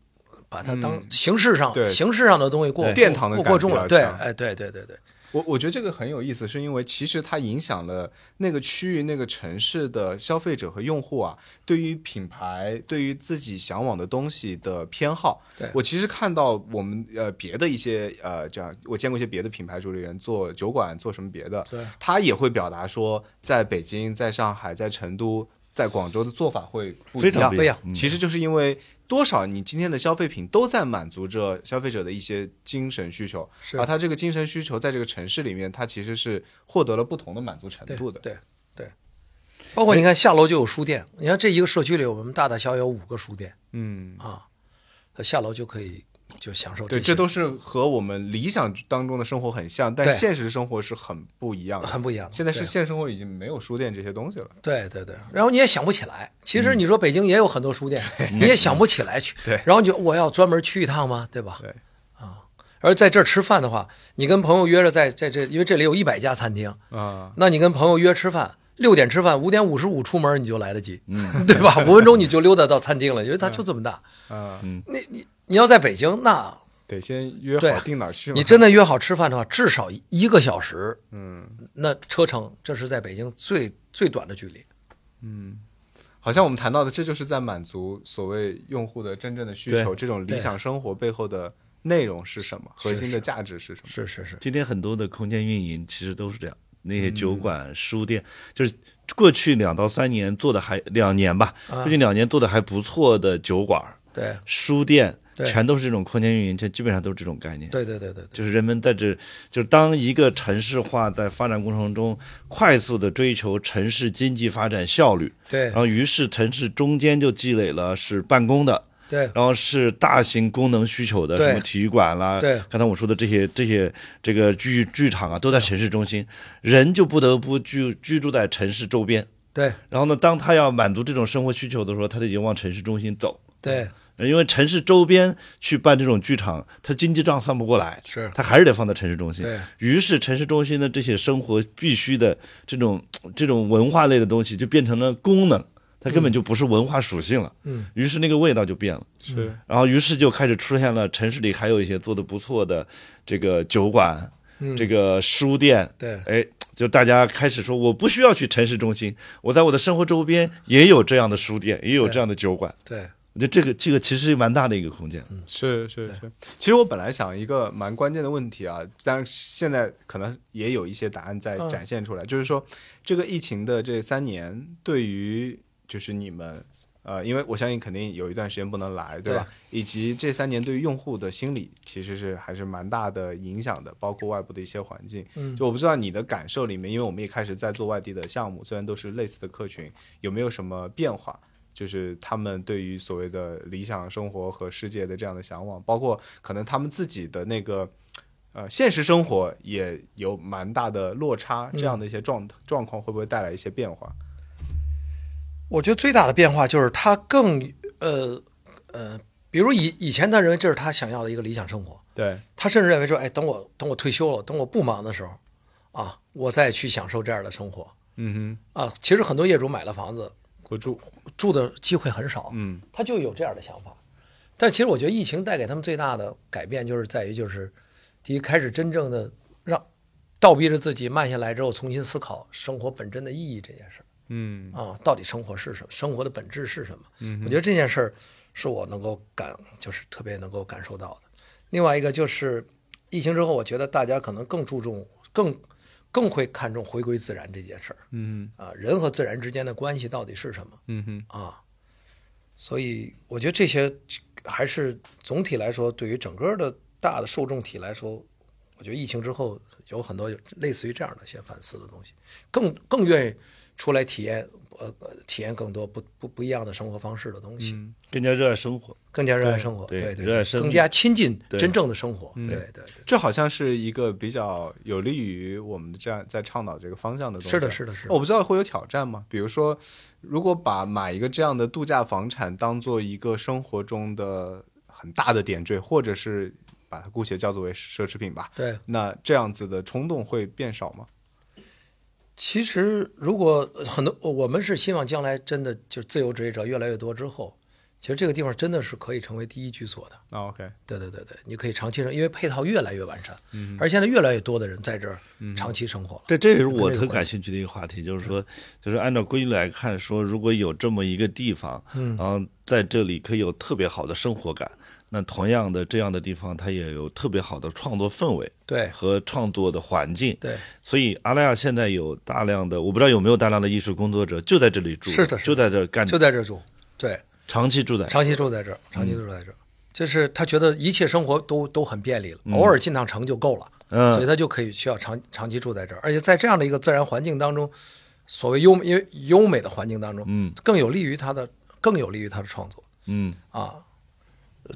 把它当形式上、对形式上的东西过殿堂的过过重了。对，哎，对对对对，我我觉得这个很有意思，是因为其实它影响了那个区域、那个城市的消费者和用户啊，对于品牌、对于自己向往的东西的偏好。对我其实看到我们呃别的一些呃这样，我见过一些别的品牌主理人做酒馆做什么别的，对他也会表达说，在北京、在上海、在成都、在广州的做法会不一样其实就是因为多少你今天的消费品都在满足着消费者的一些精神需求，而他这个精神需求在这个城市里面，它其实是获得了不同的满足程度的。对对，包括你看下楼就有书店，你看这一个社区里，我们大大小小有五个书店嗯，啊，下楼就可以就享受对，些这都是和我们理想当中的生活很像，但现实生活是很不一样的。很不一样。现在是现实生活已经没有书店这些东西了。对对对，然后你也想不起来。其实你说北京也有很多书店，你也想不起来去。对然后你就我要专门去一趟吗？对吧？对啊。而在这儿吃饭的话，你跟朋友约着在在这，因为这里有一百家餐厅，啊，那你跟朋友约吃饭，六点吃饭，五点五十五出门你就来得及，嗯，对吧？五分钟你就溜达到餐厅了，因为它就这么大。啊，你你你要在北京，那得先约好定哪儿去嘛。你真的约好吃饭的话，至少一个小时，嗯，那车程这是在北京最最短的距离。嗯好像我们谈到的，这就是在满足所谓用户的真正的需求。这种理想生活背后的内容是什么？核心的价值是什么？是是是，今天很多的空间运营其实都是这样，那些酒馆、书店，就是过去两到三年做的还两年吧，啊最近两年做的还不错的酒馆、对书店，对全都是这种空间运营，这基本上都是这种概念。对对对对对，就是人们在这，就是当一个城市化在发展过程中快速的追求城市经济发展效率，对。然后于是城市中间就积累了是办公的，对。然后是大型功能需求的，什么体育馆啦，对。刚才我说的这些这些这个剧剧场啊，都在城市中心，人就不得不居居住在城市周边。对。然后呢，当他要满足这种生活需求的时候，他就已经往城市中心走，对因为城市周边去办这种剧场，它经济账算不过来，是，他还是得放在城市中心。对于是城市中心的这些生活必须的这种这种文化类的东西，就变成了功能，它根本就不是文化属性了。嗯，于是那个味道就变了。是然后于是就开始出现了城市里还有一些做的不错的这个酒馆、嗯这个书店，对哎，就大家开始说，我不需要去城市中心，我在我的生活周边也有这样的书店，也有这样的酒馆。对我觉得这个这个其实是蛮大的一个空间。嗯是是是。其实我本来想一个蛮关键的问题啊，但是现在可能也有一些答案在嗯展现出来，就是说这个疫情的这三年对于就是你们。呃，因为我相信肯定有一段时间不能来，对吧？以及这三年对于用户的心理其实是还是蛮大的影响的，包括外部的一些环境。嗯就我不知道你的感受里面，因为我们也开始在做外地的项目，虽然都是类似的客群，有没有什么变化？就是他们对于所谓的理想生活和世界的这样的向往，包括可能他们自己的那个呃现实生活也有蛮大的落差，这样的一些状状况会不会带来一些变化？我觉得最大的变化就是他更呃呃，比如以以前他认为这是他想要的一个理想生活，对，他甚至认为说，哎，等我等我退休了，等我不忙的时候，啊，我再去享受这样的生活嗯哼啊。其实很多业主买了房子，哼，国住，住的机会很少，嗯他就有这样的想法。但其实我觉得疫情带给他们最大的改变，就是在于就是，第一，开始真正的让倒逼着自己慢下来之后，重新思考生活本真的意义这件事儿嗯啊，到底生活是什么？生活的本质是什么？嗯我觉得这件事儿是我能够感，就是特别能够感受到的。另外一个就是疫情之后，我觉得大家可能更注重、更更会看重回归自然这件事儿嗯啊，人和自然之间的关系到底是什么？嗯哼，啊，所以我觉得这些还是总体来说，对于整个的大的受众体来说，我觉得疫情之后有很多类似于这样的一些反思的东西，更更愿意出来体验，呃，呃体验更多不不不一样的生活方式的东西，嗯更加热爱生活。更加热爱生活，对对对，热爱生命更加亲近真正的生活，嗯对对对，这好像是一个比较有利于我们这样在倡导这个方向的东西。是的，是的，是的我不知道会有挑战吗？比如说，如果把买一个这样的度假房产当做一个生活中的很大的点缀，或者是把它姑且叫做为奢侈品吧，对。那这样子的冲动会变少吗？其实，如果很多我们是希望将来真的就自由职业者越来越多之后，其实这个地方真的是可以成为第一居所的。啊 OK，对对对对，你可以长期生，因为配套越来越完善，嗯，而现在越来越多的人在这儿长期生活了。这这也是我特感兴趣的一个话题，就是说，就是按照规律来看，说如果有这么一个地方，嗯然后在这里可以有特别好的生活感，那同样的这样的地方，它也有特别好的创作氛围对和创作的环境。对，所以阿拉亚现在有大量的，我不知道有没有大量的艺术工作者就在这里住，是的就在这儿干，就在这儿住，对，长期住在。长期住在这儿，长期住在这儿，就是他觉得一切生活都都很便利了，嗯偶尔进趟城就够了，嗯所以他就可以需要长长期住在这儿，而且在这样的一个自然环境当中，所谓优因为优美的环境当中，嗯更有利于他的更有利于他的创作嗯，啊。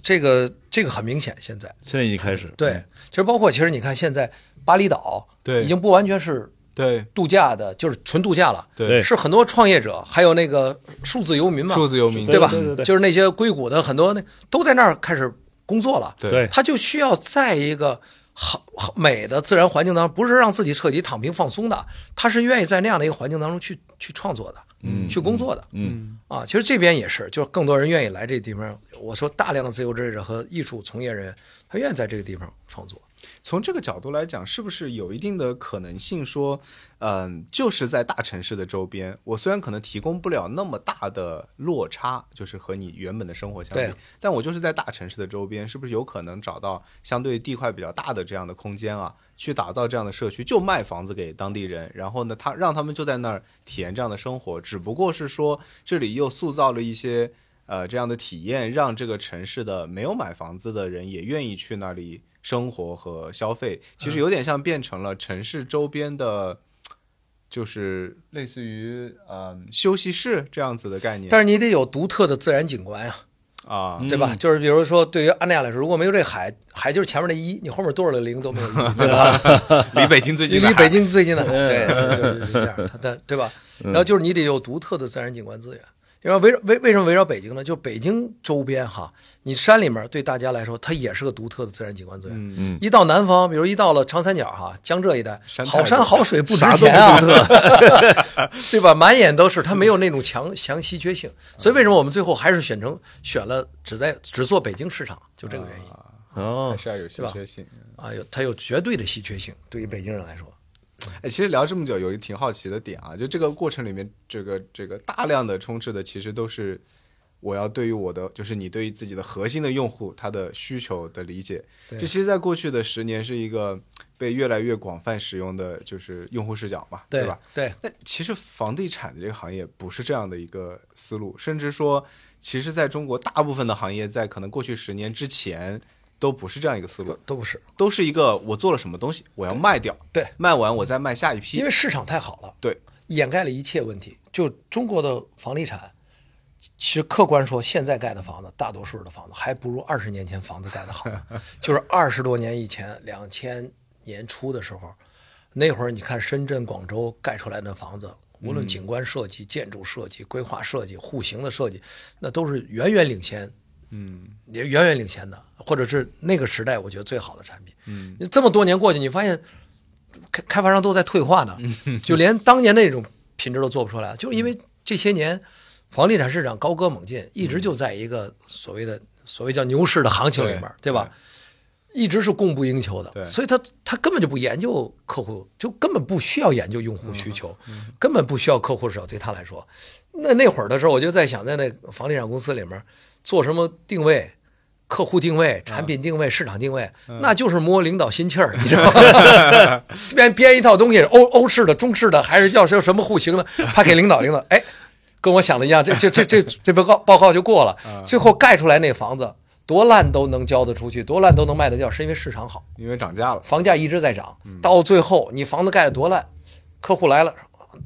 这个这个很明显，现在现在已经开始。对，其实包括其实你看现在巴厘岛，对已经不完全是对度假的，就是纯度假了，对是很多创业者，还有那个数字游民嘛，数字游民对吧？对对对就是那些硅谷的很多那都在那儿开始工作了，对对他就需要在一个好好美的自然环境当中，不是让自己彻底躺平放松的，他是愿意在那样的一个环境当中去去创作的，嗯去工作的，嗯啊，其实这边也是，就是更多人愿意来这个地方。我说大量的自由职业者和艺术从业人员，他愿意在这个地方创作。从这个角度来讲，是不是有一定的可能性说，嗯、就是在大城市的周边，我虽然可能提供不了那么大的落差，就是和你原本的生活相比，但我就是在大城市的周边，是不是有可能找到相对地块比较大的这样的空间啊，去打造这样的社区，就卖房子给当地人，然后呢，他让他们就在那儿体验这样的生活，只不过是说这里又塑造了一些。呃，这样的体验让这个城市的没有买房子的人也愿意去那里生活和消费，其实有点像变成了城市周边的，就是类似于呃休息室这样子的概念。但是你得有独特的自然景观呀、啊，对吧？就是比如说，对于安那亚来说，如果没有这海，海就是前面的一，你后面多少个零都没有意义，对吧？离北京最近的海离离北京最近的海，对，就是就是这样，它它对吧？然后就是你得有独特的自然景观资源。然后围绕为为什么围绕北京呢？就北京周边哈，你山里面对大家来说，它也是个独特的自然景观资源。嗯嗯一到南方，比如一到了长三角哈，江浙一带，山好山好水不值钱啊，对吧？满眼都是，它没有那种强强稀缺性。所以为什么我们最后还是选成选了只在只做北京市场，就这个原因哦还，是要有稀缺性。啊，有它有绝对的稀缺性，对于北京人来说。哎，其实聊这么久，有一个挺好奇的点啊，就这个过程里面，这个这个大量的充斥的，其实都是我要对于我的，就是你对于自己的核心的用户他的需求的理解。对这其实，在过去的十年是一个被越来越广泛使用的，就是用户视角嘛，对吧？？对，那其实房地产的这个行业不是这样的一个思路，甚至说，其实在中国大部分的行业在可能过去十年之前都不是这样一个思路，都不是，都是一个我做了什么东西，我要卖掉，对，卖完我再卖下一批。因为，市场太好了，对，掩盖了一切问题。就中国的房地产，其实客观说，现在盖的房子，大多数的房子还不如二十年前房子盖的好。就是二十多年以前，两千年初的时候，那会儿你看深圳、广州盖出来的房子，无论景观设计、建筑设计、规划设计、户型的设计，那都是远远领先。嗯。也远远领先的，或者是那个时代我觉得最好的产品。嗯，这么多年过去，你发现开开发商都在退化呢，就连当年那种品质都做不出来，就是因为这些年房地产市场高歌猛进，一直就在一个所谓的所谓叫牛市的行情里面，对对吧？一直是供不应求的，所以他他根本就不研究客户，就根本不需要研究用户需求，根本不需要客户视角。对他来说，那那会儿的时候，我就在想，在那个房地产公司里面做什么定位、客户定位、产品定位、市场定位，那就是摸领导心气儿，你知道吗？编编一套东西，欧欧式的、中式的，还是要是什么户型的，他给领导，领导哎，跟我想的一样，这这这这这报告报告就过了，最后盖出来那房子。多烂都能交得出去，多烂都能卖得掉，是因为市场好。因为涨价了，房价一直在涨，到最后你房子盖得多烂，客户来了，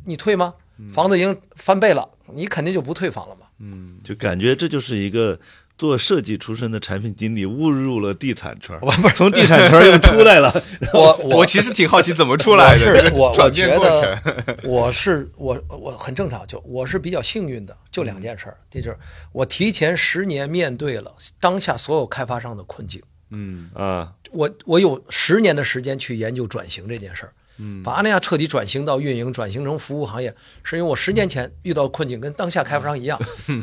你退吗？房子已经翻倍了，你肯定就不退房了嘛。嗯，就感觉这就是一个做设计出身的产品经理误入了地产圈儿，从地产圈又出来了。我我其实挺好奇怎么出来的，我我转变过觉得程，我是我我很正常，就我是比较幸运的，就两件事儿，第一就是我提前十年面对了当下所有开发商的困境，嗯啊，我我有十年的时间去研究转型这件事儿。嗯把阿那亚彻底转型到运营，转型成服务行业，是因为我十年前遇到困境跟当下开发商一样，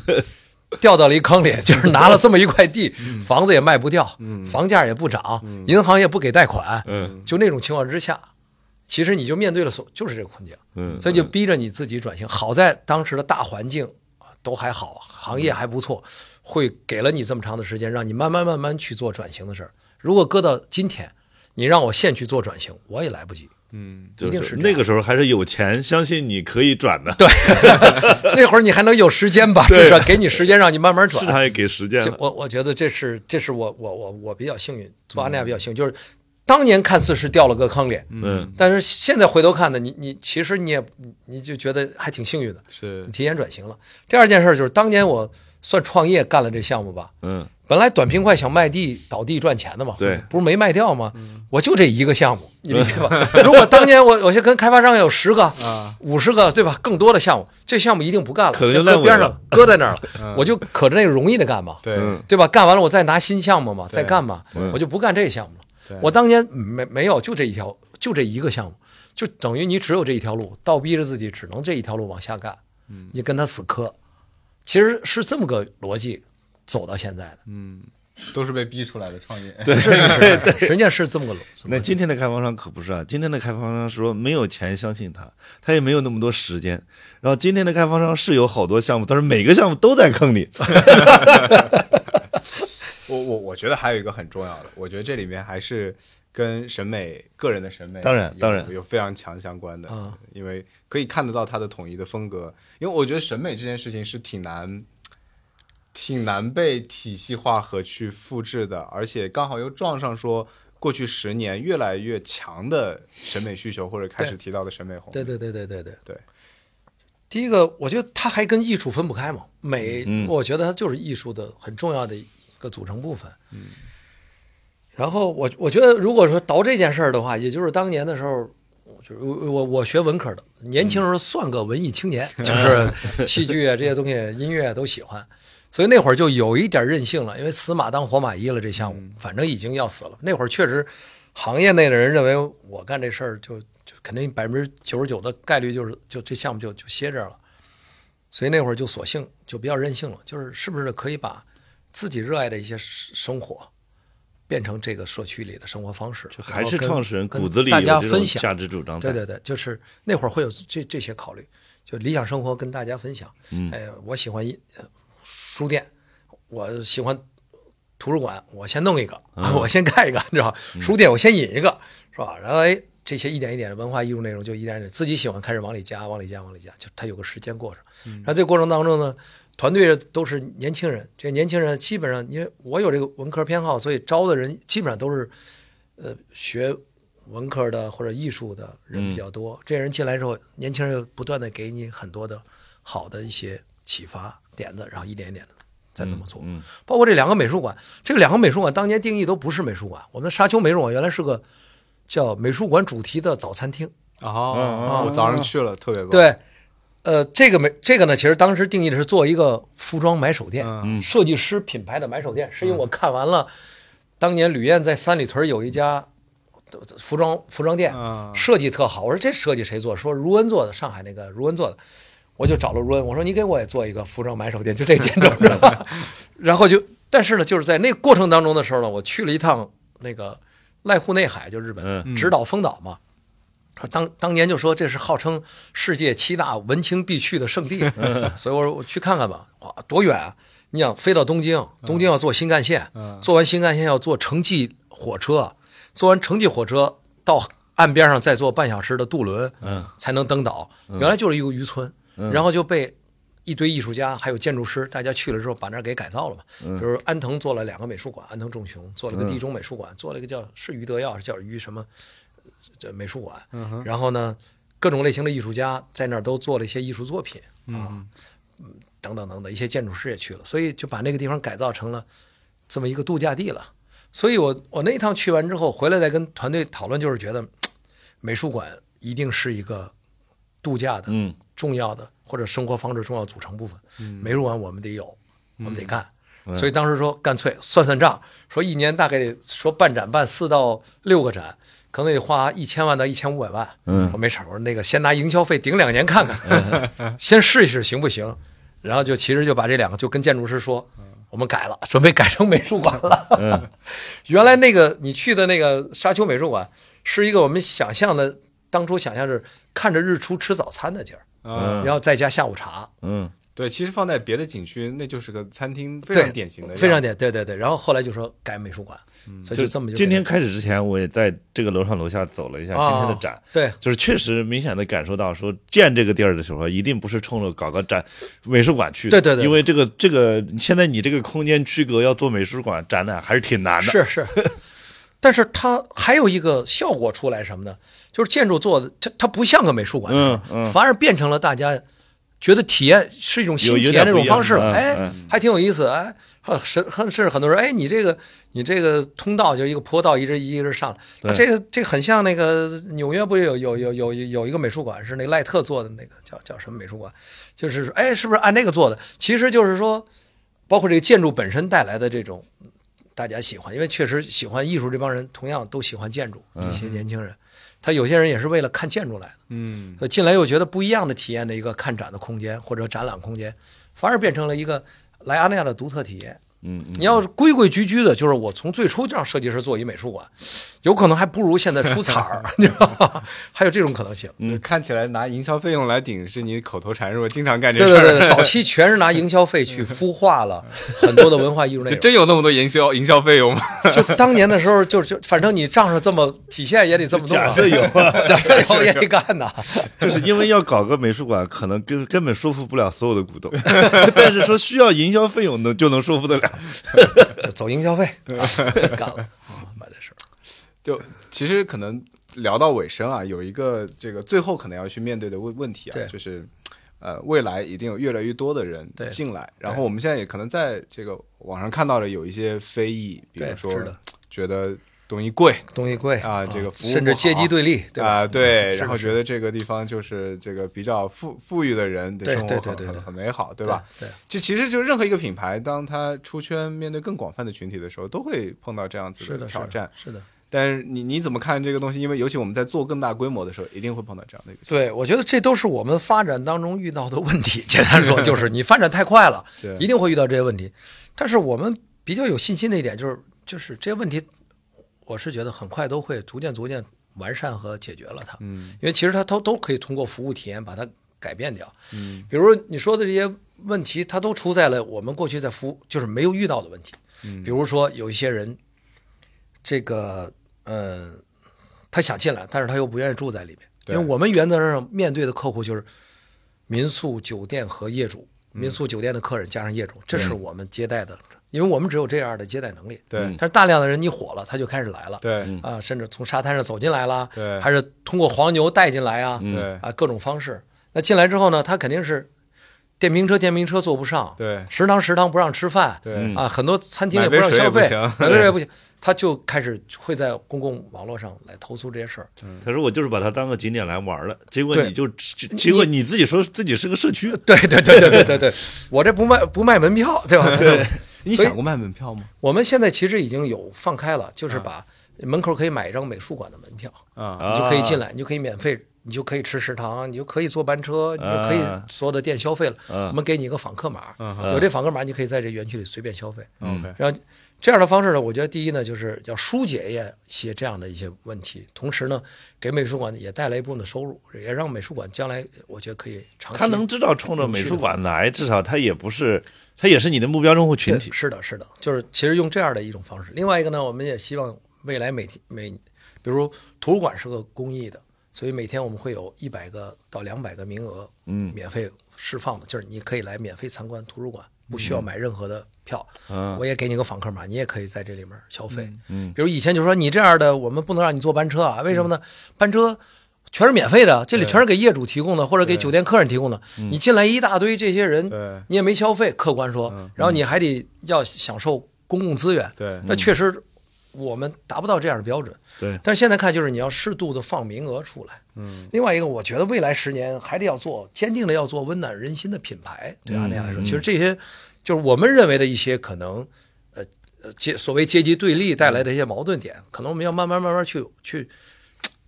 掉到了一坑里，就是拿了这么一块地，房子也卖不掉，房价也不涨，银行也不给贷款，嗯就那种情况之下，其实你就面对了所就是这个困境，嗯，所以就逼着你自己转型。好在当时的大环境啊都还好，行业还不错，会给了你这么长的时间，让你慢慢慢慢去做转型的事儿。如果搁到今天，你让我现去做转型，我也来不及。嗯，一定就是是那个时候还是有钱，相信你可以转的，对，那会儿你还能有时间吧？对至少给你时间让你慢慢转市。场也给时间了。我我觉得这是这是我我我我比较幸运，做安利亚比较幸运，就是当年看似是掉了个坑里，嗯但是现在回头看呢，你你其实你也你就觉得还挺幸运的，是你提前转型了。第二件事就是当年我算创业干了这项目吧，嗯本来短平快想卖地倒地赚钱的嘛，对。不是没卖掉吗？我就这一个项目，你理解吧？如果当年我 我先跟开发商有十个、啊，五十个，对吧？更多的项目，这项目一定不干了，可能边上搁在那儿了，我就可着那个容易的干嘛，对，嗯。对吧？干完了我再拿新项目嘛，再干嘛，嗯。我就不干这项目了。我当年没没有，就这一条，就这一个项目，就等于你只有这一条路，倒逼着自己只能这一条路往下干，嗯。你跟他死磕，其实是这么个逻辑走到现在的，嗯，都是被逼出来的创业。对是是是实际上是这么个逻辑。那今天的开发商可不是啊，今天的开发商说没有钱相信他，他也没有那么多时间。然后今天的开发商是有好多项目，但是每个项目都在坑里。我我我觉得还有一个很重要的，我觉得这里面还是跟审美、个人的审美，当然当然有非常强相关的，嗯因为可以看得到他的统一的风格。因为我觉得审美这件事情是挺难、挺难被体系化和去复制的，而且刚好又撞上说过去十年越来越强的审美需求，或者开始提到的审美红利。对对对对对对对。第一个，我觉得它还跟艺术分不开嘛。美，嗯我觉得它就是艺术的很重要的一个组成部分。嗯。然后我我觉得，如果说倒这件事儿的话，也就是当年的时候，就是我我我学文科的，年轻时候算个文艺青年，就是戏剧啊这些东西、音乐都喜欢，所以那会儿就有一点任性了，因为死马当活马医了，这项目反正已经要死了。那会儿确实，行业内的人认为我干这事儿就就肯定百分之九十九的概率就是就这项目就就歇这儿了，所以那会儿就索性就比较任性了，就是是不是可以把自己热爱的一些生活变成这个社区里的生活方式，就还是跟创始人跟骨子里大家分享价值主张。对对对，就是那会儿会有这这些考虑，就理想生活跟大家分享。嗯哎，我喜欢书店，我喜欢图书馆，我先弄一个，嗯 我先盖一个，你知道吧？书店我先引一个，是吧？然后哎，这些一点一点的文化艺术内容就一点一点自己喜欢开始往里加，往里加，往里加，就它有个时间过程。嗯然后这个过程当中呢，团队都是年轻人，这年轻人基本上因为我有这个文科偏好，所以招的人基本上都是呃学文科的或者艺术的人比较多。这些人进来之后，年轻人又不断的给你很多的好的一些启发点子，然后一点一点的再这么做。嗯包括这两个美术馆，这两个美术馆当年定义都不是美术馆，我们的沙丘美术馆原来是个叫美术馆主题的早餐厅。哦，我早上去了，特别棒。，对，呃，这个美这个呢，其实当时定义的是做一个服装买手店，嗯设计师品牌的买手店，是因为我看完了当年吕燕在三里屯有一家服装服装店，嗯设计特好。我说这设计谁做？说如恩做的，上海那个如恩做的。我就找了卢恩，我说你给我也做一个服装买手店，就这建筑，知道吧？然后就，但是呢，就是在那个过程当中的时候呢，我去了一趟那个濑户内海，就日本嗯直岛丰岛嘛。说当当年就说这是号称世界七大文青必去的圣地，所以我说我去看看吧。哇，多远啊！你想飞到东京，东京要坐新干线，嗯坐完新干线要坐城际火车，坐完城际火车到岸边上再坐半小时的渡轮，嗯才能登岛。原来就是一个渔村，然后就被一堆艺术家还有建筑师，大家去了之后把那儿给改造了嘛。比如安藤做了两个美术馆，安藤忠雄做了个地中美术馆，做了一个叫是于德耀是，叫于什么这美术馆。然后呢，各种类型的艺术家在那儿都做了一些艺术作品啊，嗯等等等等，一些建筑师也去了，所以就把那个地方改造成了这么一个度假地了。所以我我那一趟去完之后回来再跟团队讨论，就是觉得美术馆一定是一个度假的嗯重要的或者生活方式重要组成部分。美术馆我们得有，我们得干。所以当时说干脆算算账，说一年大概得说办展办四到六个展，可能得花一千万到一千五百万。嗯说没事儿，我说那个先拿营销费顶两年看看，先试一试行不行。然后就其实就把这两个就跟建筑师说，我们改了，准备改成美术馆了。嗯原来那个你去的那个沙丘美术馆，是一个我们想象的，当初想象是看着日出吃早餐的劲儿，嗯，然后再加下午茶，嗯对，其实放在别的景区，那就是个餐厅，非常典型的，非常典，对对对。然后后来就说改美术馆，所以就这么就今天开始之前，我也在这个楼上楼下走了一下哦今天的展。对就是确实明显的感受到，说建这个地儿的时候，一定不是冲着搞个展美术馆去的。对对对因为这个这个现在你这个空间区隔要做美术馆展览还是挺难的。是是，但是它还有一个效果出来什么呢？就是建筑做的，它它不像个美术馆，嗯嗯。反而变成了大家觉得体验是一种新体验那点不一种方式了，嗯哎嗯，还挺有意思，哎，很甚甚至很多人，哎，你这个你这个通道就一个坡道一直一直上这个这个很像那个纽约不是有有有有有一个美术馆是那个赖特做的那个叫叫什么美术馆，就是说哎是不是按那个做的？其实就是说，包括这个建筑本身带来的这种大家喜欢，因为确实喜欢艺术这帮人同样都喜欢建筑，一些年轻人，他有些人也是为了看建筑来的。嗯，呃进来又觉得不一样的体验的一个看展的空间或者展览空间，反而变成了一个来阿那亚的独特体验。嗯嗯，你要是规规矩矩的，就是我从最初让设计师做一美术馆，有可能还不如现在出彩儿，你知道吗？还有这种可能性。嗯，看起来拿营销费用来顶是你口头禅，是吧？经常干这事儿，对对对 对，早期全是拿营销费去孵化了很多的文化艺术内 这容。真有那么多营销营销费用吗？就当年的时候，就就反正你账上这么体现也得这么做啊，假设有啊，假设有也得干呐。就是因为要搞个美术馆，可能根根本说服不了所有的股东，但是说需要营销费用能就能说服得了。就走营销费，干了。就其实可能聊到尾声啊，有一个这个最后可能要去面对的问问题啊，就是呃，未来一定有越来越多的人进来，然后我们现在也可能在这个网上看到了有一些非议，比如说觉得东西贵东西贵啊这个服务甚至阶级对立，对吧？啊，对，然后觉得这个地方就是这个比较富富裕的人的对生活很很对对对对很美好，对吧？？对，这其实就任何一个品牌，当它出圈面对更广泛的群体的时候，都会碰到这样子是的，挑战。是的。但是你你怎么看这个东西？因为尤其我们在做更大规模的时候，一定会碰到这样的一个对，我觉得这都是我们发展当中遇到的问题。简单说，就是你发展太快了，一定会遇到这些问题。但是我们比较有信心的一点就是，就是这些问题，我是觉得很快都会逐渐逐渐完善和解决了它。嗯因为其实它都都可以通过服务体验把它改变掉。嗯比如你说的这些问题，它都出在了我们过去在服务就是没有遇到的问题。嗯比如说有一些人，这个呃，他想进来，但是他又不愿意住在里面，因为我们原则上面对的客户就是民宿、酒店和业主，嗯。民宿、酒店的客人加上业主，这是我们接待的，因为我们只有这样的接待能力。对。但是大量的人你火了，他就开始来了。对。啊，甚至从沙滩上走进来了，对还是通过黄牛带进来啊，对。啊，各种方式。那进来之后呢，他肯定是电瓶车电瓶车坐不上，对。食堂食堂不让吃饭，对。啊，很多餐厅也买杯水也让消费，不行也不行，他就开始会在公共网络上来投诉这些事儿。他说我就是把它当个景点来玩了，结果你就结果你自己说自己是个社区，对对对对对对对，我这不卖不卖门票，对吧？对，你想过卖门票吗？我们现在其实已经有放开了，就是把门口可以买一张美术馆的门票，啊。你就可以进来，你就可以免费，你就可以吃食堂，你就可以坐班车，你就可以啊所有的店消费了。嗯我们给你一个访客码，嗯有这访客码，你可以在这园区里随便消费。，OK，然后这样的方式呢，我觉得第一呢，就是要疏解一些这样的一些问题，同时呢，给美术馆也带来一部分的收入，也让美术馆将来我觉得可以长期。他能知道冲着美术馆来，至少他也不是，他也是你的目标用户群体。是的，是的，就是其实用这样的一种方式。另外一个呢，我们也希望未来每天每，比如图书馆是个公益的，所以每天我们会有一百个到两百个名额，嗯免费释放的，就是你可以来免费参观图书馆，不需要买任何的票。嗯。我也给你个访客码，你也可以在这里面消费。嗯。比如以前就说你这样的，我们不能让你坐班车啊，为什么呢？班车全是免费的，这里全是给业主提供的，或者给酒店客人提供的。你进来一大堆这些人，对。你也没消费，客观说，然后你还得要享受公共资源，对。那确实我们达不到这样的标准。对，但是现在看，就是你要适度的放名额出来。嗯，另外一个，我觉得未来十年还得要做坚定的要做温暖人心的品牌。对阿那亚来说，其实这些就是我们认为的一些可能，呃呃阶所谓阶级对立带来的一些矛盾点，可能我们要慢慢慢慢去去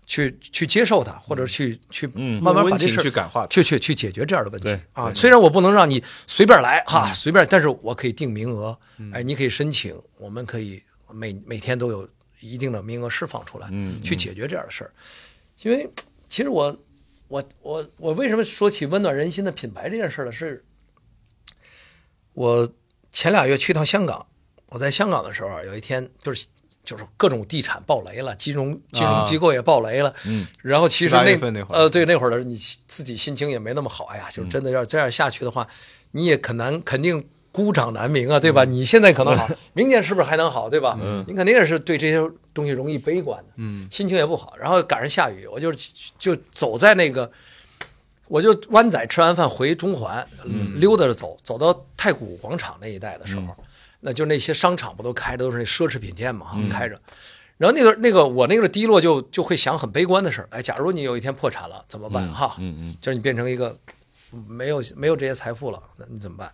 去去接受它，或者去去嗯慢慢把这事儿去感化。去去去解决这样的问题对啊。虽然我不能让你随便来哈，随便，但是我可以定名额，哎，你可以申请，我们可以每每天都有一定的名额释放出来，嗯去解决这样的事儿。因为其实我我我我为什么说起温暖人心的品牌这件事儿呢？是我前俩月去趟香港，我在香港的时候啊，有一天就是就是各种地产爆雷了，金融金融机构也爆雷了，嗯，然后其实那那会儿呃对那会儿的你自己心情也没那么好，哎呀，就真的要这样下去的话，你也很难肯定。孤掌难鸣啊，对吧？你现在可能好，明年是不是还能好，对吧？嗯，你肯定也是对这些东西容易悲观的，嗯，心情也不好。然后赶上下雨，我就就走在那个，我就湾仔吃完饭回中环，溜达着走，走到太古广场那一带的时候，那就那些商场不都开着都是那奢侈品店嘛，哈开着。然后那个那个我那个低落就就会想很悲观的事儿，哎，假如你有一天破产了怎么办？哈，嗯嗯就是你变成一个没有没有这些财富了，那你怎么办？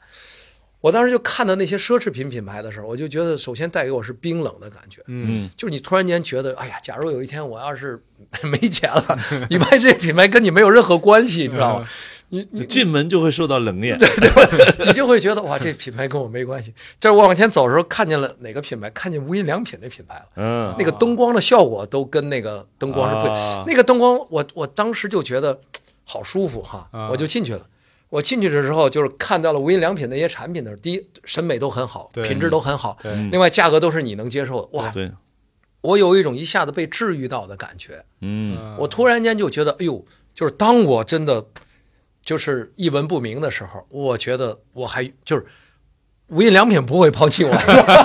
我当时就看到那些奢侈品品牌的时候，我就觉得首先带给我是冰冷的感觉，嗯就是你突然间觉得，哎呀，假如有一天我要是没钱了，你卖这品牌跟你没有任何关系，你知道吗？你你进门就会受到冷眼，你就会觉得哇，这品牌跟我没关系。就是我往前走的时候，看见了哪个品牌，看见无印良品那品牌了。嗯那个灯光的效果都跟那个灯光是不那个灯光我我当时就觉得好舒服哈，啊我就进去了。我进去的时候，就是看到了无印良品那些产品的时候，第一审美都很好，品质都很好，另外价格都是你能接受的。哇，对，我有一种一下子被治愈到的感觉。嗯我突然间就觉得，哎呦，就是当我真的就是一文不名的时候，我觉得我还就是无印良品不会抛弃我，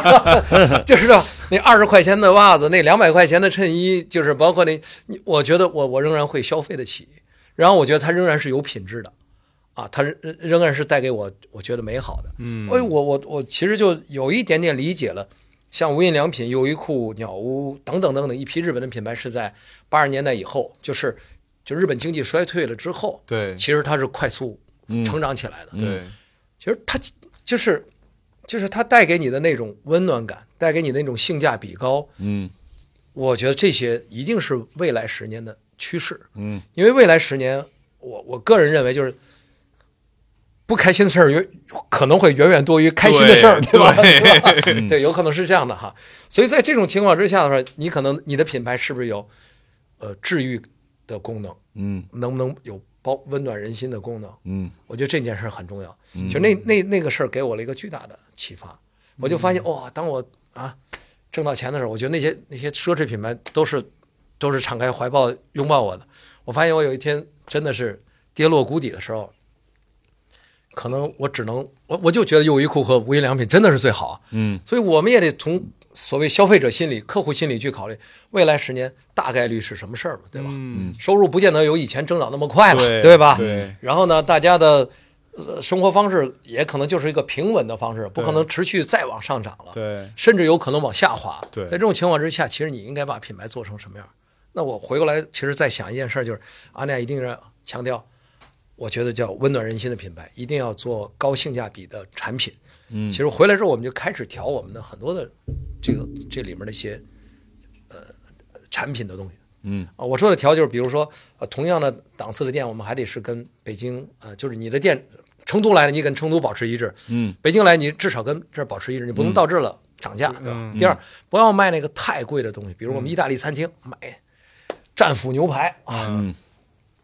就是说那二十块钱的袜子，那两百块钱的衬衣，就是包括那，我觉得我我仍然会消费得起，然后我觉得它仍然是有品质的。啊，它仍仍然是带给我我觉得美好的，嗯。哎，我我我其实就有一点点理解了，像无印良品、优衣库、鸟屋等等等等一批日本的品牌是在八十年代以后，就是就日本经济衰退了之后，对。其实它是快速成长起来的。对，其实它就是就是它带给你的那种温暖感，带给你的那种性价比高，嗯。我觉得这些一定是未来十年的趋势。嗯。因为未来十年，我我个人认为就是不开心的事儿远可能会远远多于开心的事儿，对吧？对 有可能是这样的哈。所以在这种情况之下的话，你可能你的品牌是不是有呃治愈的功能，嗯能不能有包温暖人心的功能？嗯我觉得这件事儿很重要。其实那那那个事儿给我了一个巨大的启发，我就发现哇，当我啊挣到钱的时候，我觉得那些那些奢侈品牌都是都是敞开怀抱拥抱我的。我发现我有一天真的是跌落谷底的时候，可能我只能我我就觉得优衣库和无印良品真的是最好啊。嗯所以我们也得从所谓消费者心理、客户心理去考虑未来十年大概率是什么事儿嘛，对吧？嗯，收入不见得有以前增长那么快了，对吧？对然后呢，大家的呃生活方式也可能就是一个平稳的方式，不可能持续再往上涨了，对，甚至有可能往下滑。对在这种情况之下，其实你应该把品牌做成什么样？那我回过来，其实再想一件事儿，就是阿那亚一定要强调，我觉得叫温暖人心的品牌，一定要做高性价比的产品。嗯其实回来之后，我们就开始调我们的很多的这个这里面的一些呃产品的东西。嗯啊，我说的调就是，比如说，呃，同样的档次的店，我们还得是跟北京，呃，就是你的店，成都来了，你跟成都保持一致；嗯北京来，你至少跟这儿保持一致，你不能到这儿了涨价，对吧？嗯第二，不要卖那个太贵的东西，比如我们意大利餐厅买战斧牛排啊，嗯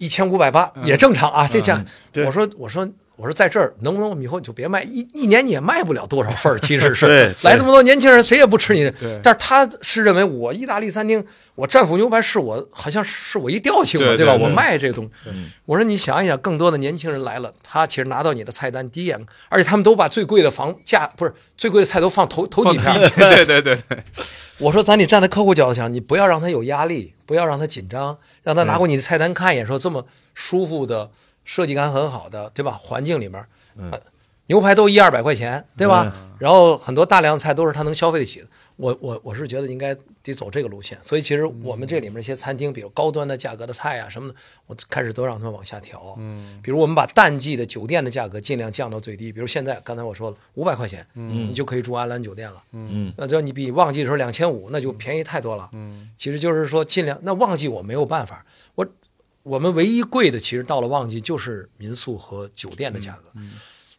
一千五百八也正常啊，这价，对。我说我说我说在这儿能不能我们以后你就别卖一一年你也卖不了多少份儿，其实是。来这么多年轻人谁也不吃你对，但是他是认为我意大利餐厅我战斧牛排是我好像是我一调性嘛，吧？对吧？对我卖这个东西，我说你想一想，更多的年轻人来了，他其实拿到你的菜单第一眼，而且他们都把最贵的房价不是最贵的菜都放头头几放片，对对对对，我说，咱得站在客户角度想，你不要让他有压力，不要让他紧张，让他拿过你的菜单看一眼，说这么舒服的设计感很好的，对吧？环境里面，呃牛排都一二百块钱，对吧？然后很多大量菜都是他能消费得起的。我我我是觉得应该得走这个路线，所以其实我们这里面一些餐厅，比如高端的价格的菜啊什么的，我开始都让他们往下调。嗯，比如我们把淡季的酒店的价格尽量降到最低，比如现在刚才我说了五百块钱，嗯，你就可以住安澜酒店了。嗯，那要你比旺季的时候两千五，那就便宜太多了。嗯，其实就是说尽量，那旺季我没有办法，我我们唯一贵的其实到了旺季就是民宿和酒店的价格，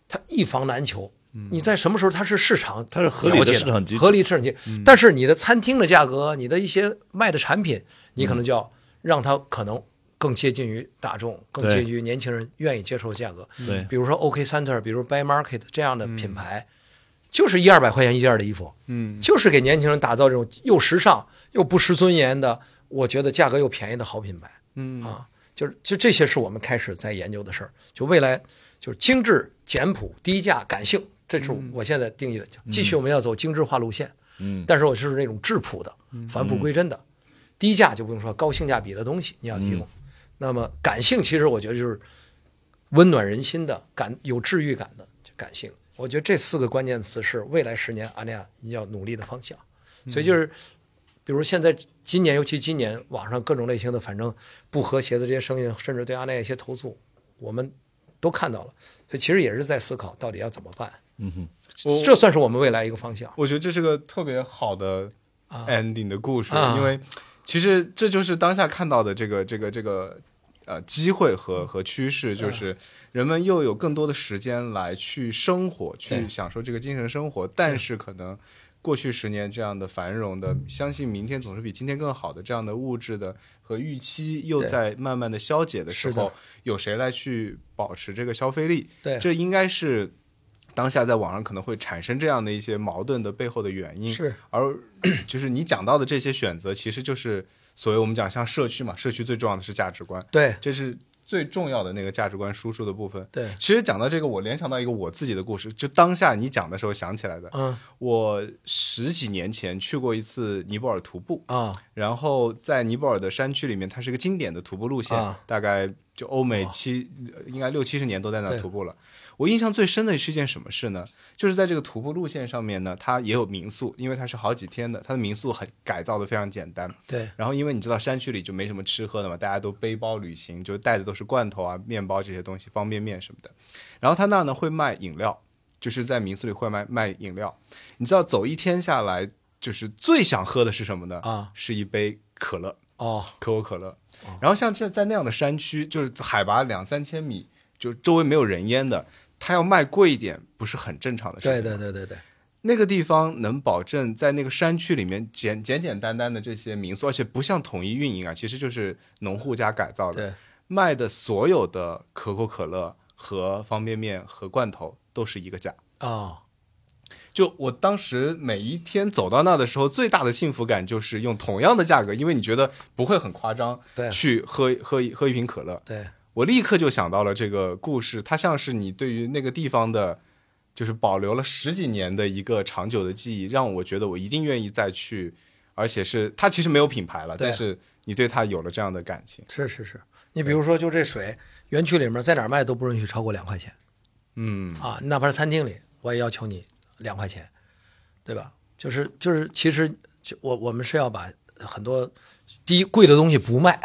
它一房难求。你在什么时候它是市场，它是合理的市场机合理市场机，但是你的餐厅的价格，你的一些卖的产品，你可能就要让它可能更接近于大众，更接近于年轻人愿意接受的价格。对，比如说 OK Center，比如 Buy Market 这样的品牌，就是一二百块钱一件的衣服，嗯，就是给年轻人打造这种又时尚又不失尊严的，我觉得价格又便宜的好品牌。嗯。啊，就是就这些是我们开始在研究的事儿，就未来就是精致、简朴、低价、感性。这是我现在定义的，继续我们要走精致化路线，嗯，但是我是那种质朴的、返璞归真的，低价就不用说，高性价比的东西你要提供。那么感性，其实我觉得就是温暖人心的、感有治愈感的感性。我觉得这四个关键词是未来十年阿那亚要努力的方向。所以就是，比如现在今年，尤其今年网上各种类型的反正不和谐的这些声音，甚至对阿那亚一些投诉，我们都看到了。所以其实也是在思考到底要怎么办。嗯哼，这算是我们未来一个方向。我觉得这是个特别好的 ending 的故事，因为其实这就是当下看到的这个这个这个呃机会和和趋势，就是人们又有更多的时间来去生活，去享受这个精神生活。但是可能过去十年这样的繁荣的，相信明天总是比今天更好的这样的物质的和预期又在慢慢的消解的时候，有谁来去保持这个消费力？对，这应该是。当下在网上可能会产生这样的一些矛盾的背后的原因，是而就是你讲到的这些选择，其实就是所谓我们讲像社区嘛，社区最重要的是价值观，对，这是最重要的那个价值观输出的部分。对，其实讲到这个，我联想到一个我自己的故事，就当下你讲的时候想起来的。嗯，我十几年前去过一次尼泊尔徒步啊，然后在尼泊尔的山区里面，它是一个经典的徒步路线，大概就欧美七应该六七十年都在那徒步了。我印象最深的是一件什么事呢？就是在这个徒步路线上面呢，它也有民宿，因为它是好几天的，它的民宿很改造的非常简单。对。然后因为你知道山区里就没什么吃喝的嘛，大家都背包旅行，就带的都是罐头啊、面包这些东西、方便面什么的。然后他那呢会卖饮料，就是在民宿里会卖卖饮料。你知道走一天下来，就是最想喝的是什么呢？啊，是一杯可乐哦，可口可乐。然后像这在那样的山区，就是海拔两三千米，就周围没有人烟的。他要卖贵一点，不是很正常的事情。对对对对对，那个地方能保证在那个山区里面简简简单单的这些民宿，而且不像统一运营啊，其实就是农户家改造的。卖的所有的可口可乐和方便面和罐头都是一个价啊。就我当时每一天走到那的时候，最大的幸福感就是用同样的价格，因为你觉得不会很夸张，对，去喝喝一喝一瓶可乐，对。我立刻就想到了这个故事，它像是你对于那个地方的，就是保留了十几年的一个长久的记忆，让我觉得我一定愿意再去，而且是它其实没有品牌了，但是你对它有了这样的感情。是是是，你比如说就这水，园区里面在哪儿卖都不允许超过两块钱，嗯啊，哪怕是餐厅里，我也要求你两块钱，对吧？就是就是，其实我我们是要把很多第一贵的东西不卖，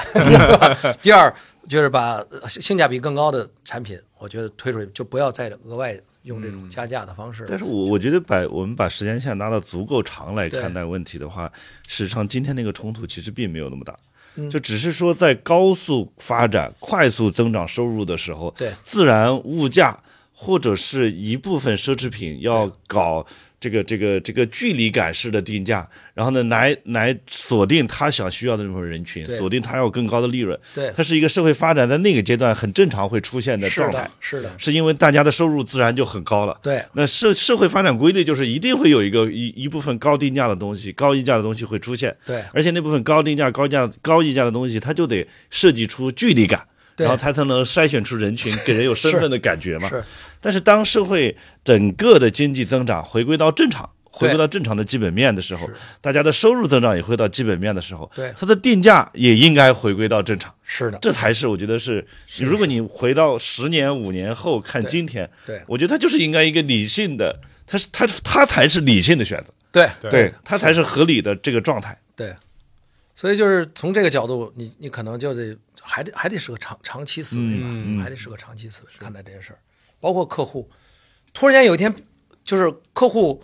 第二。就是把性价比更高的产品，我觉得推出去就不要再额外用这种加价的方式。但是我我觉得把我们把时间线拉到足够长来看待问题的话，事实上今天那个冲突其实并没有那么大，就只是说在高速发展、快速增长收入的时候，对自然物价或者是一部分奢侈品要搞。这个这个这个距离感式的定价，然后呢，来来锁定他想需要的那种人群，锁定他要更高的利润。对，它是一个社会发展在那个阶段很正常会出现的状态。是的，是因为大家的收入自然就很高了。对，那社社会发展规律就是一定会有一个一一部分高定价的东西、高溢价的东西会出现。对，而且那部分高定价、高价、高溢价的东西，它就得设计出距离感，然后它才能筛选出人群，给人有身份的感觉嘛。是。但是当社会整个的经济增长回归到正常，回归到正常的基本面的时候，大家的收入增长也回到基本面的时候，对。它的定价也应该回归到正常。是的，这才是我觉得是，如果你回到十年、五年后看今天，对我觉得它就是应该一个理性的，它是它它才是理性的选择，对对，它才是合理的这个状态。对，所以就是从这个角度，你你可能就得还得还得是个长长期思维吧，还得是个长期思维看待这些事儿，包括客户，突然间有一天，就是客户。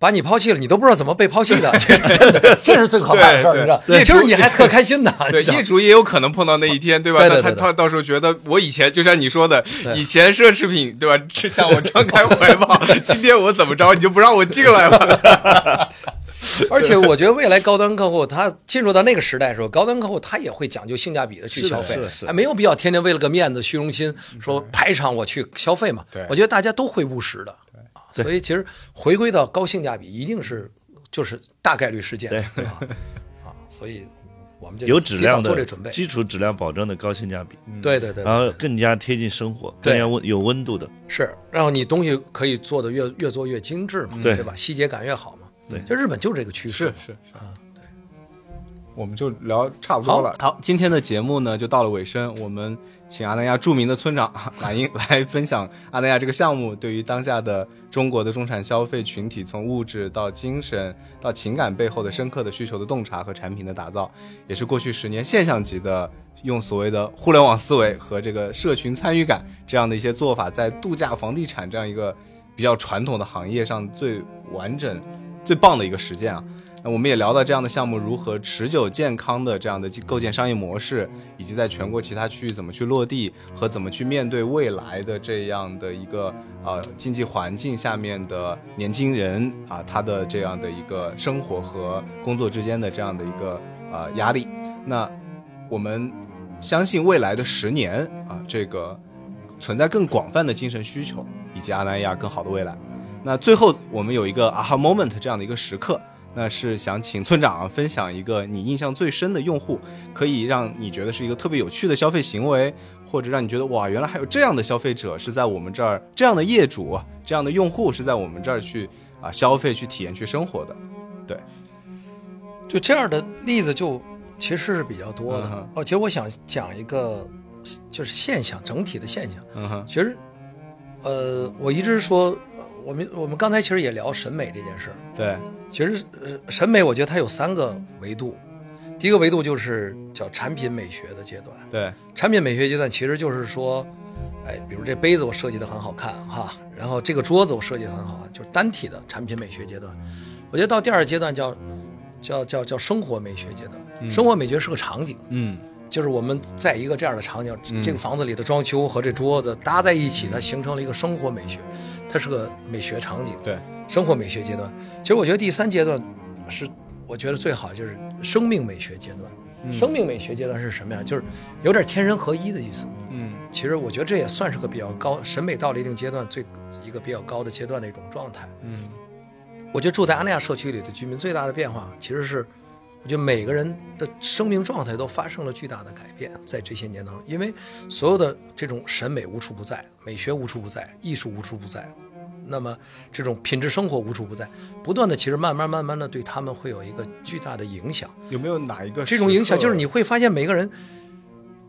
把你抛弃了，你都不知道怎么被抛弃的，这 真的，这是最可怕的事儿，对 你知道？对就是你还特开心的，对，业主也有可能碰到那一天，对吧？对对对对那他他到时候觉得我以前就像你说的，以前奢侈品对吧，是向我张开怀抱，今天我怎么着你就不让我进来了？而且我觉得未来高端客户他进入到那个时代的时候，高端客户他也会讲究性价比的去消费还没有必要天天为了个面子、虚荣心说排场我去消费嘛对。我觉得大家都会务实的，对。所以其实回归到高性价比一定是就是大概率事件，对。啊啊，所以我们就有质量做的这准备，基础质量保证的高性价比，对对对，然后更加贴近生活，更加温有温度的。是，然后你东西可以做的越越做越精致嘛，对。对吧？细节感越好嘛，对就日本就是这个趋势，是是啊，对，我们就聊差不多了。好，今天的节目呢就到了尾声，我们请阿那亚著名的村长 马英来分享阿那亚这个项目对于当下的中国的中产消费群体，从物质到精神到情感背后的深刻的需求的洞察和产品的打造，也是过去十年现象级的。用所谓的互联网思维和这个社群参与感这样的一些做法，在度假房地产这样一个比较传统的行业上最完整、最棒的一个实践啊。那我们也聊到这样的项目如何持久健康的这样的构建商业模式，以及在全国其他区域怎么去落地和怎么去面对未来的这样的一个呃经济环境下面的年轻人啊，他的这样的一个生活和工作之间的这样的一个呃压力。那我们相信未来的十年啊，这个存在更广泛的精神需求，以及阿那亚更好的未来。那最后我们有一个 aha moment 这样的一个时刻。那是想请村长啊分享一个你印象最深的用户，可以让你觉得是一个特别有趣的消费行为，或者让你觉得哇，原来还有这样的消费者是在我们这儿，这样的业主、这样的用户是在我们这儿去啊消费、去体验、去生活的。对，就这样的例子就其实是比较多的。哦，其实我想讲一个就是现象，整体的现象。嗯哼，其实，呃，我一直说，呃我们我们刚才其实也聊审美这件事儿。对，其实，呃，审美我觉得它有三个维度。第一个维度就是叫产品美学的阶段。对，产品美学阶段其实就是说，哎，比如这杯子我设计的很好看哈，然后这个桌子我设计的很好看，就是单体的产品美学阶段。我觉得到第二阶段叫叫叫叫生活美学阶段。生活美学是个场景，嗯就是我们在一个这样的场景，嗯这个房子里的装修和这桌子搭在一起，呢形成了一个生活美学，它是个美学场景。对，生活美学阶段。其实我觉得第三阶段是我觉得最好，就是生命美学阶段。生命美学阶段是什么呀？就是有点天人合一的意思。嗯其实我觉得这也算是个比较高审美到了一定阶段最一个比较高的阶段的一种状态。嗯我觉得住在阿那亚社区里的居民最大的变化，其实是我觉得每个人的生命状态都发生了巨大的改变，在这些年当中，因为所有的这种审美无处不在，美学无处不在，艺术无处不在，那么这种品质生活无处不在，不断的其实慢慢慢慢的对他们会有一个巨大的影响。有没有哪一个这种影响就是你会发现每个人，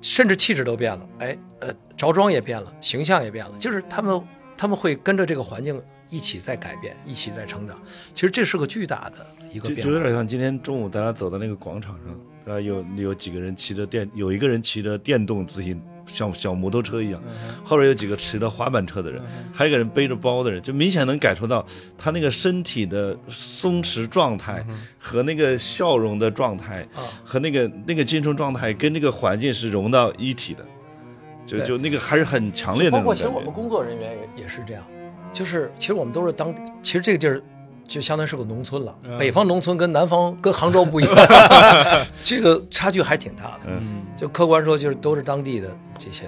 甚至气质都变了，哎，呃，着装也变了，形象也变了，就是他们他们会跟着这个环境一起在改变，一起在成长。其实这是个巨大的一个变化。就就有点像今天中午咱俩走到那个广场上，对吧？有有几个人骑着电，有一个人骑着电动自行像小摩托车一样，后边有几个骑着滑板车的人，还有一个人背着包的人，就明显能感受到他那个身体的松弛状态和那个笑容的状态啊和那个那个精神状态跟这个环境是融到一体的，就就那个还是很强烈的包括其实我们。工作人员也也是这样，就是其实我们都是当地，其实这个地儿就相当于是个农村了。嗯北方农村跟南方跟杭州不一样，这个差距还挺大的。嗯就客观说，就是都是当地的这些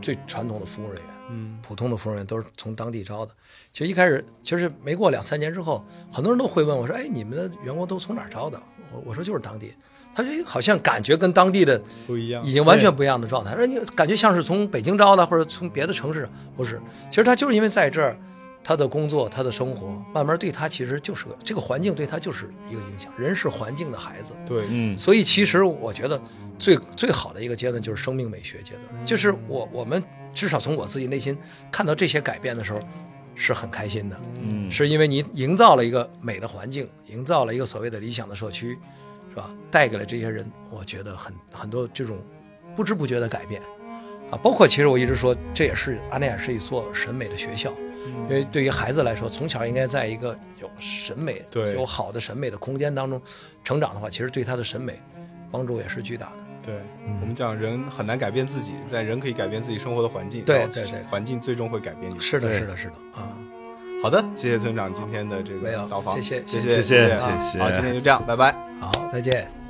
最传统的服务人员，嗯普通的服务人员都是从当地招的。其实一开始，其实没过两三年之后，很多人都会问我说：“哎，你们的员工都从哪儿招的？”我我说就是当地。他说：“哎，好像感觉跟当地的不一样。已经完全不一样的状态。说你感觉像是从北京招的，或者从别的城市，不是。其实他就是因为在这儿，他的工作、他的生活，慢慢对他其实就是个这个环境对他就是一个影响。人是环境的孩子，对，嗯。所以其实我觉得最最好的一个阶段就是生命美学阶段，就是我我们至少从我自己内心看到这些改变的时候，是很开心的，嗯。是因为你营造了一个美的环境，营造了一个所谓的理想的社区，是吧？带给了这些人我觉得很很多这种不知不觉的改变。啊包括其实我一直说这也是阿那亚是一所审美的学校因为对于孩子来说从小应该在一个有审美有好的审美的空间当中成长的话其实对他的审美帮助也是巨大的。对我们讲人很难改变自己但人可以改变自己生活的环境对对对环境最终会改变你。是的是的是的啊好的谢谢村长今天的这个到访谢谢谢谢谢谢谢好今天就这样拜拜。好，再见。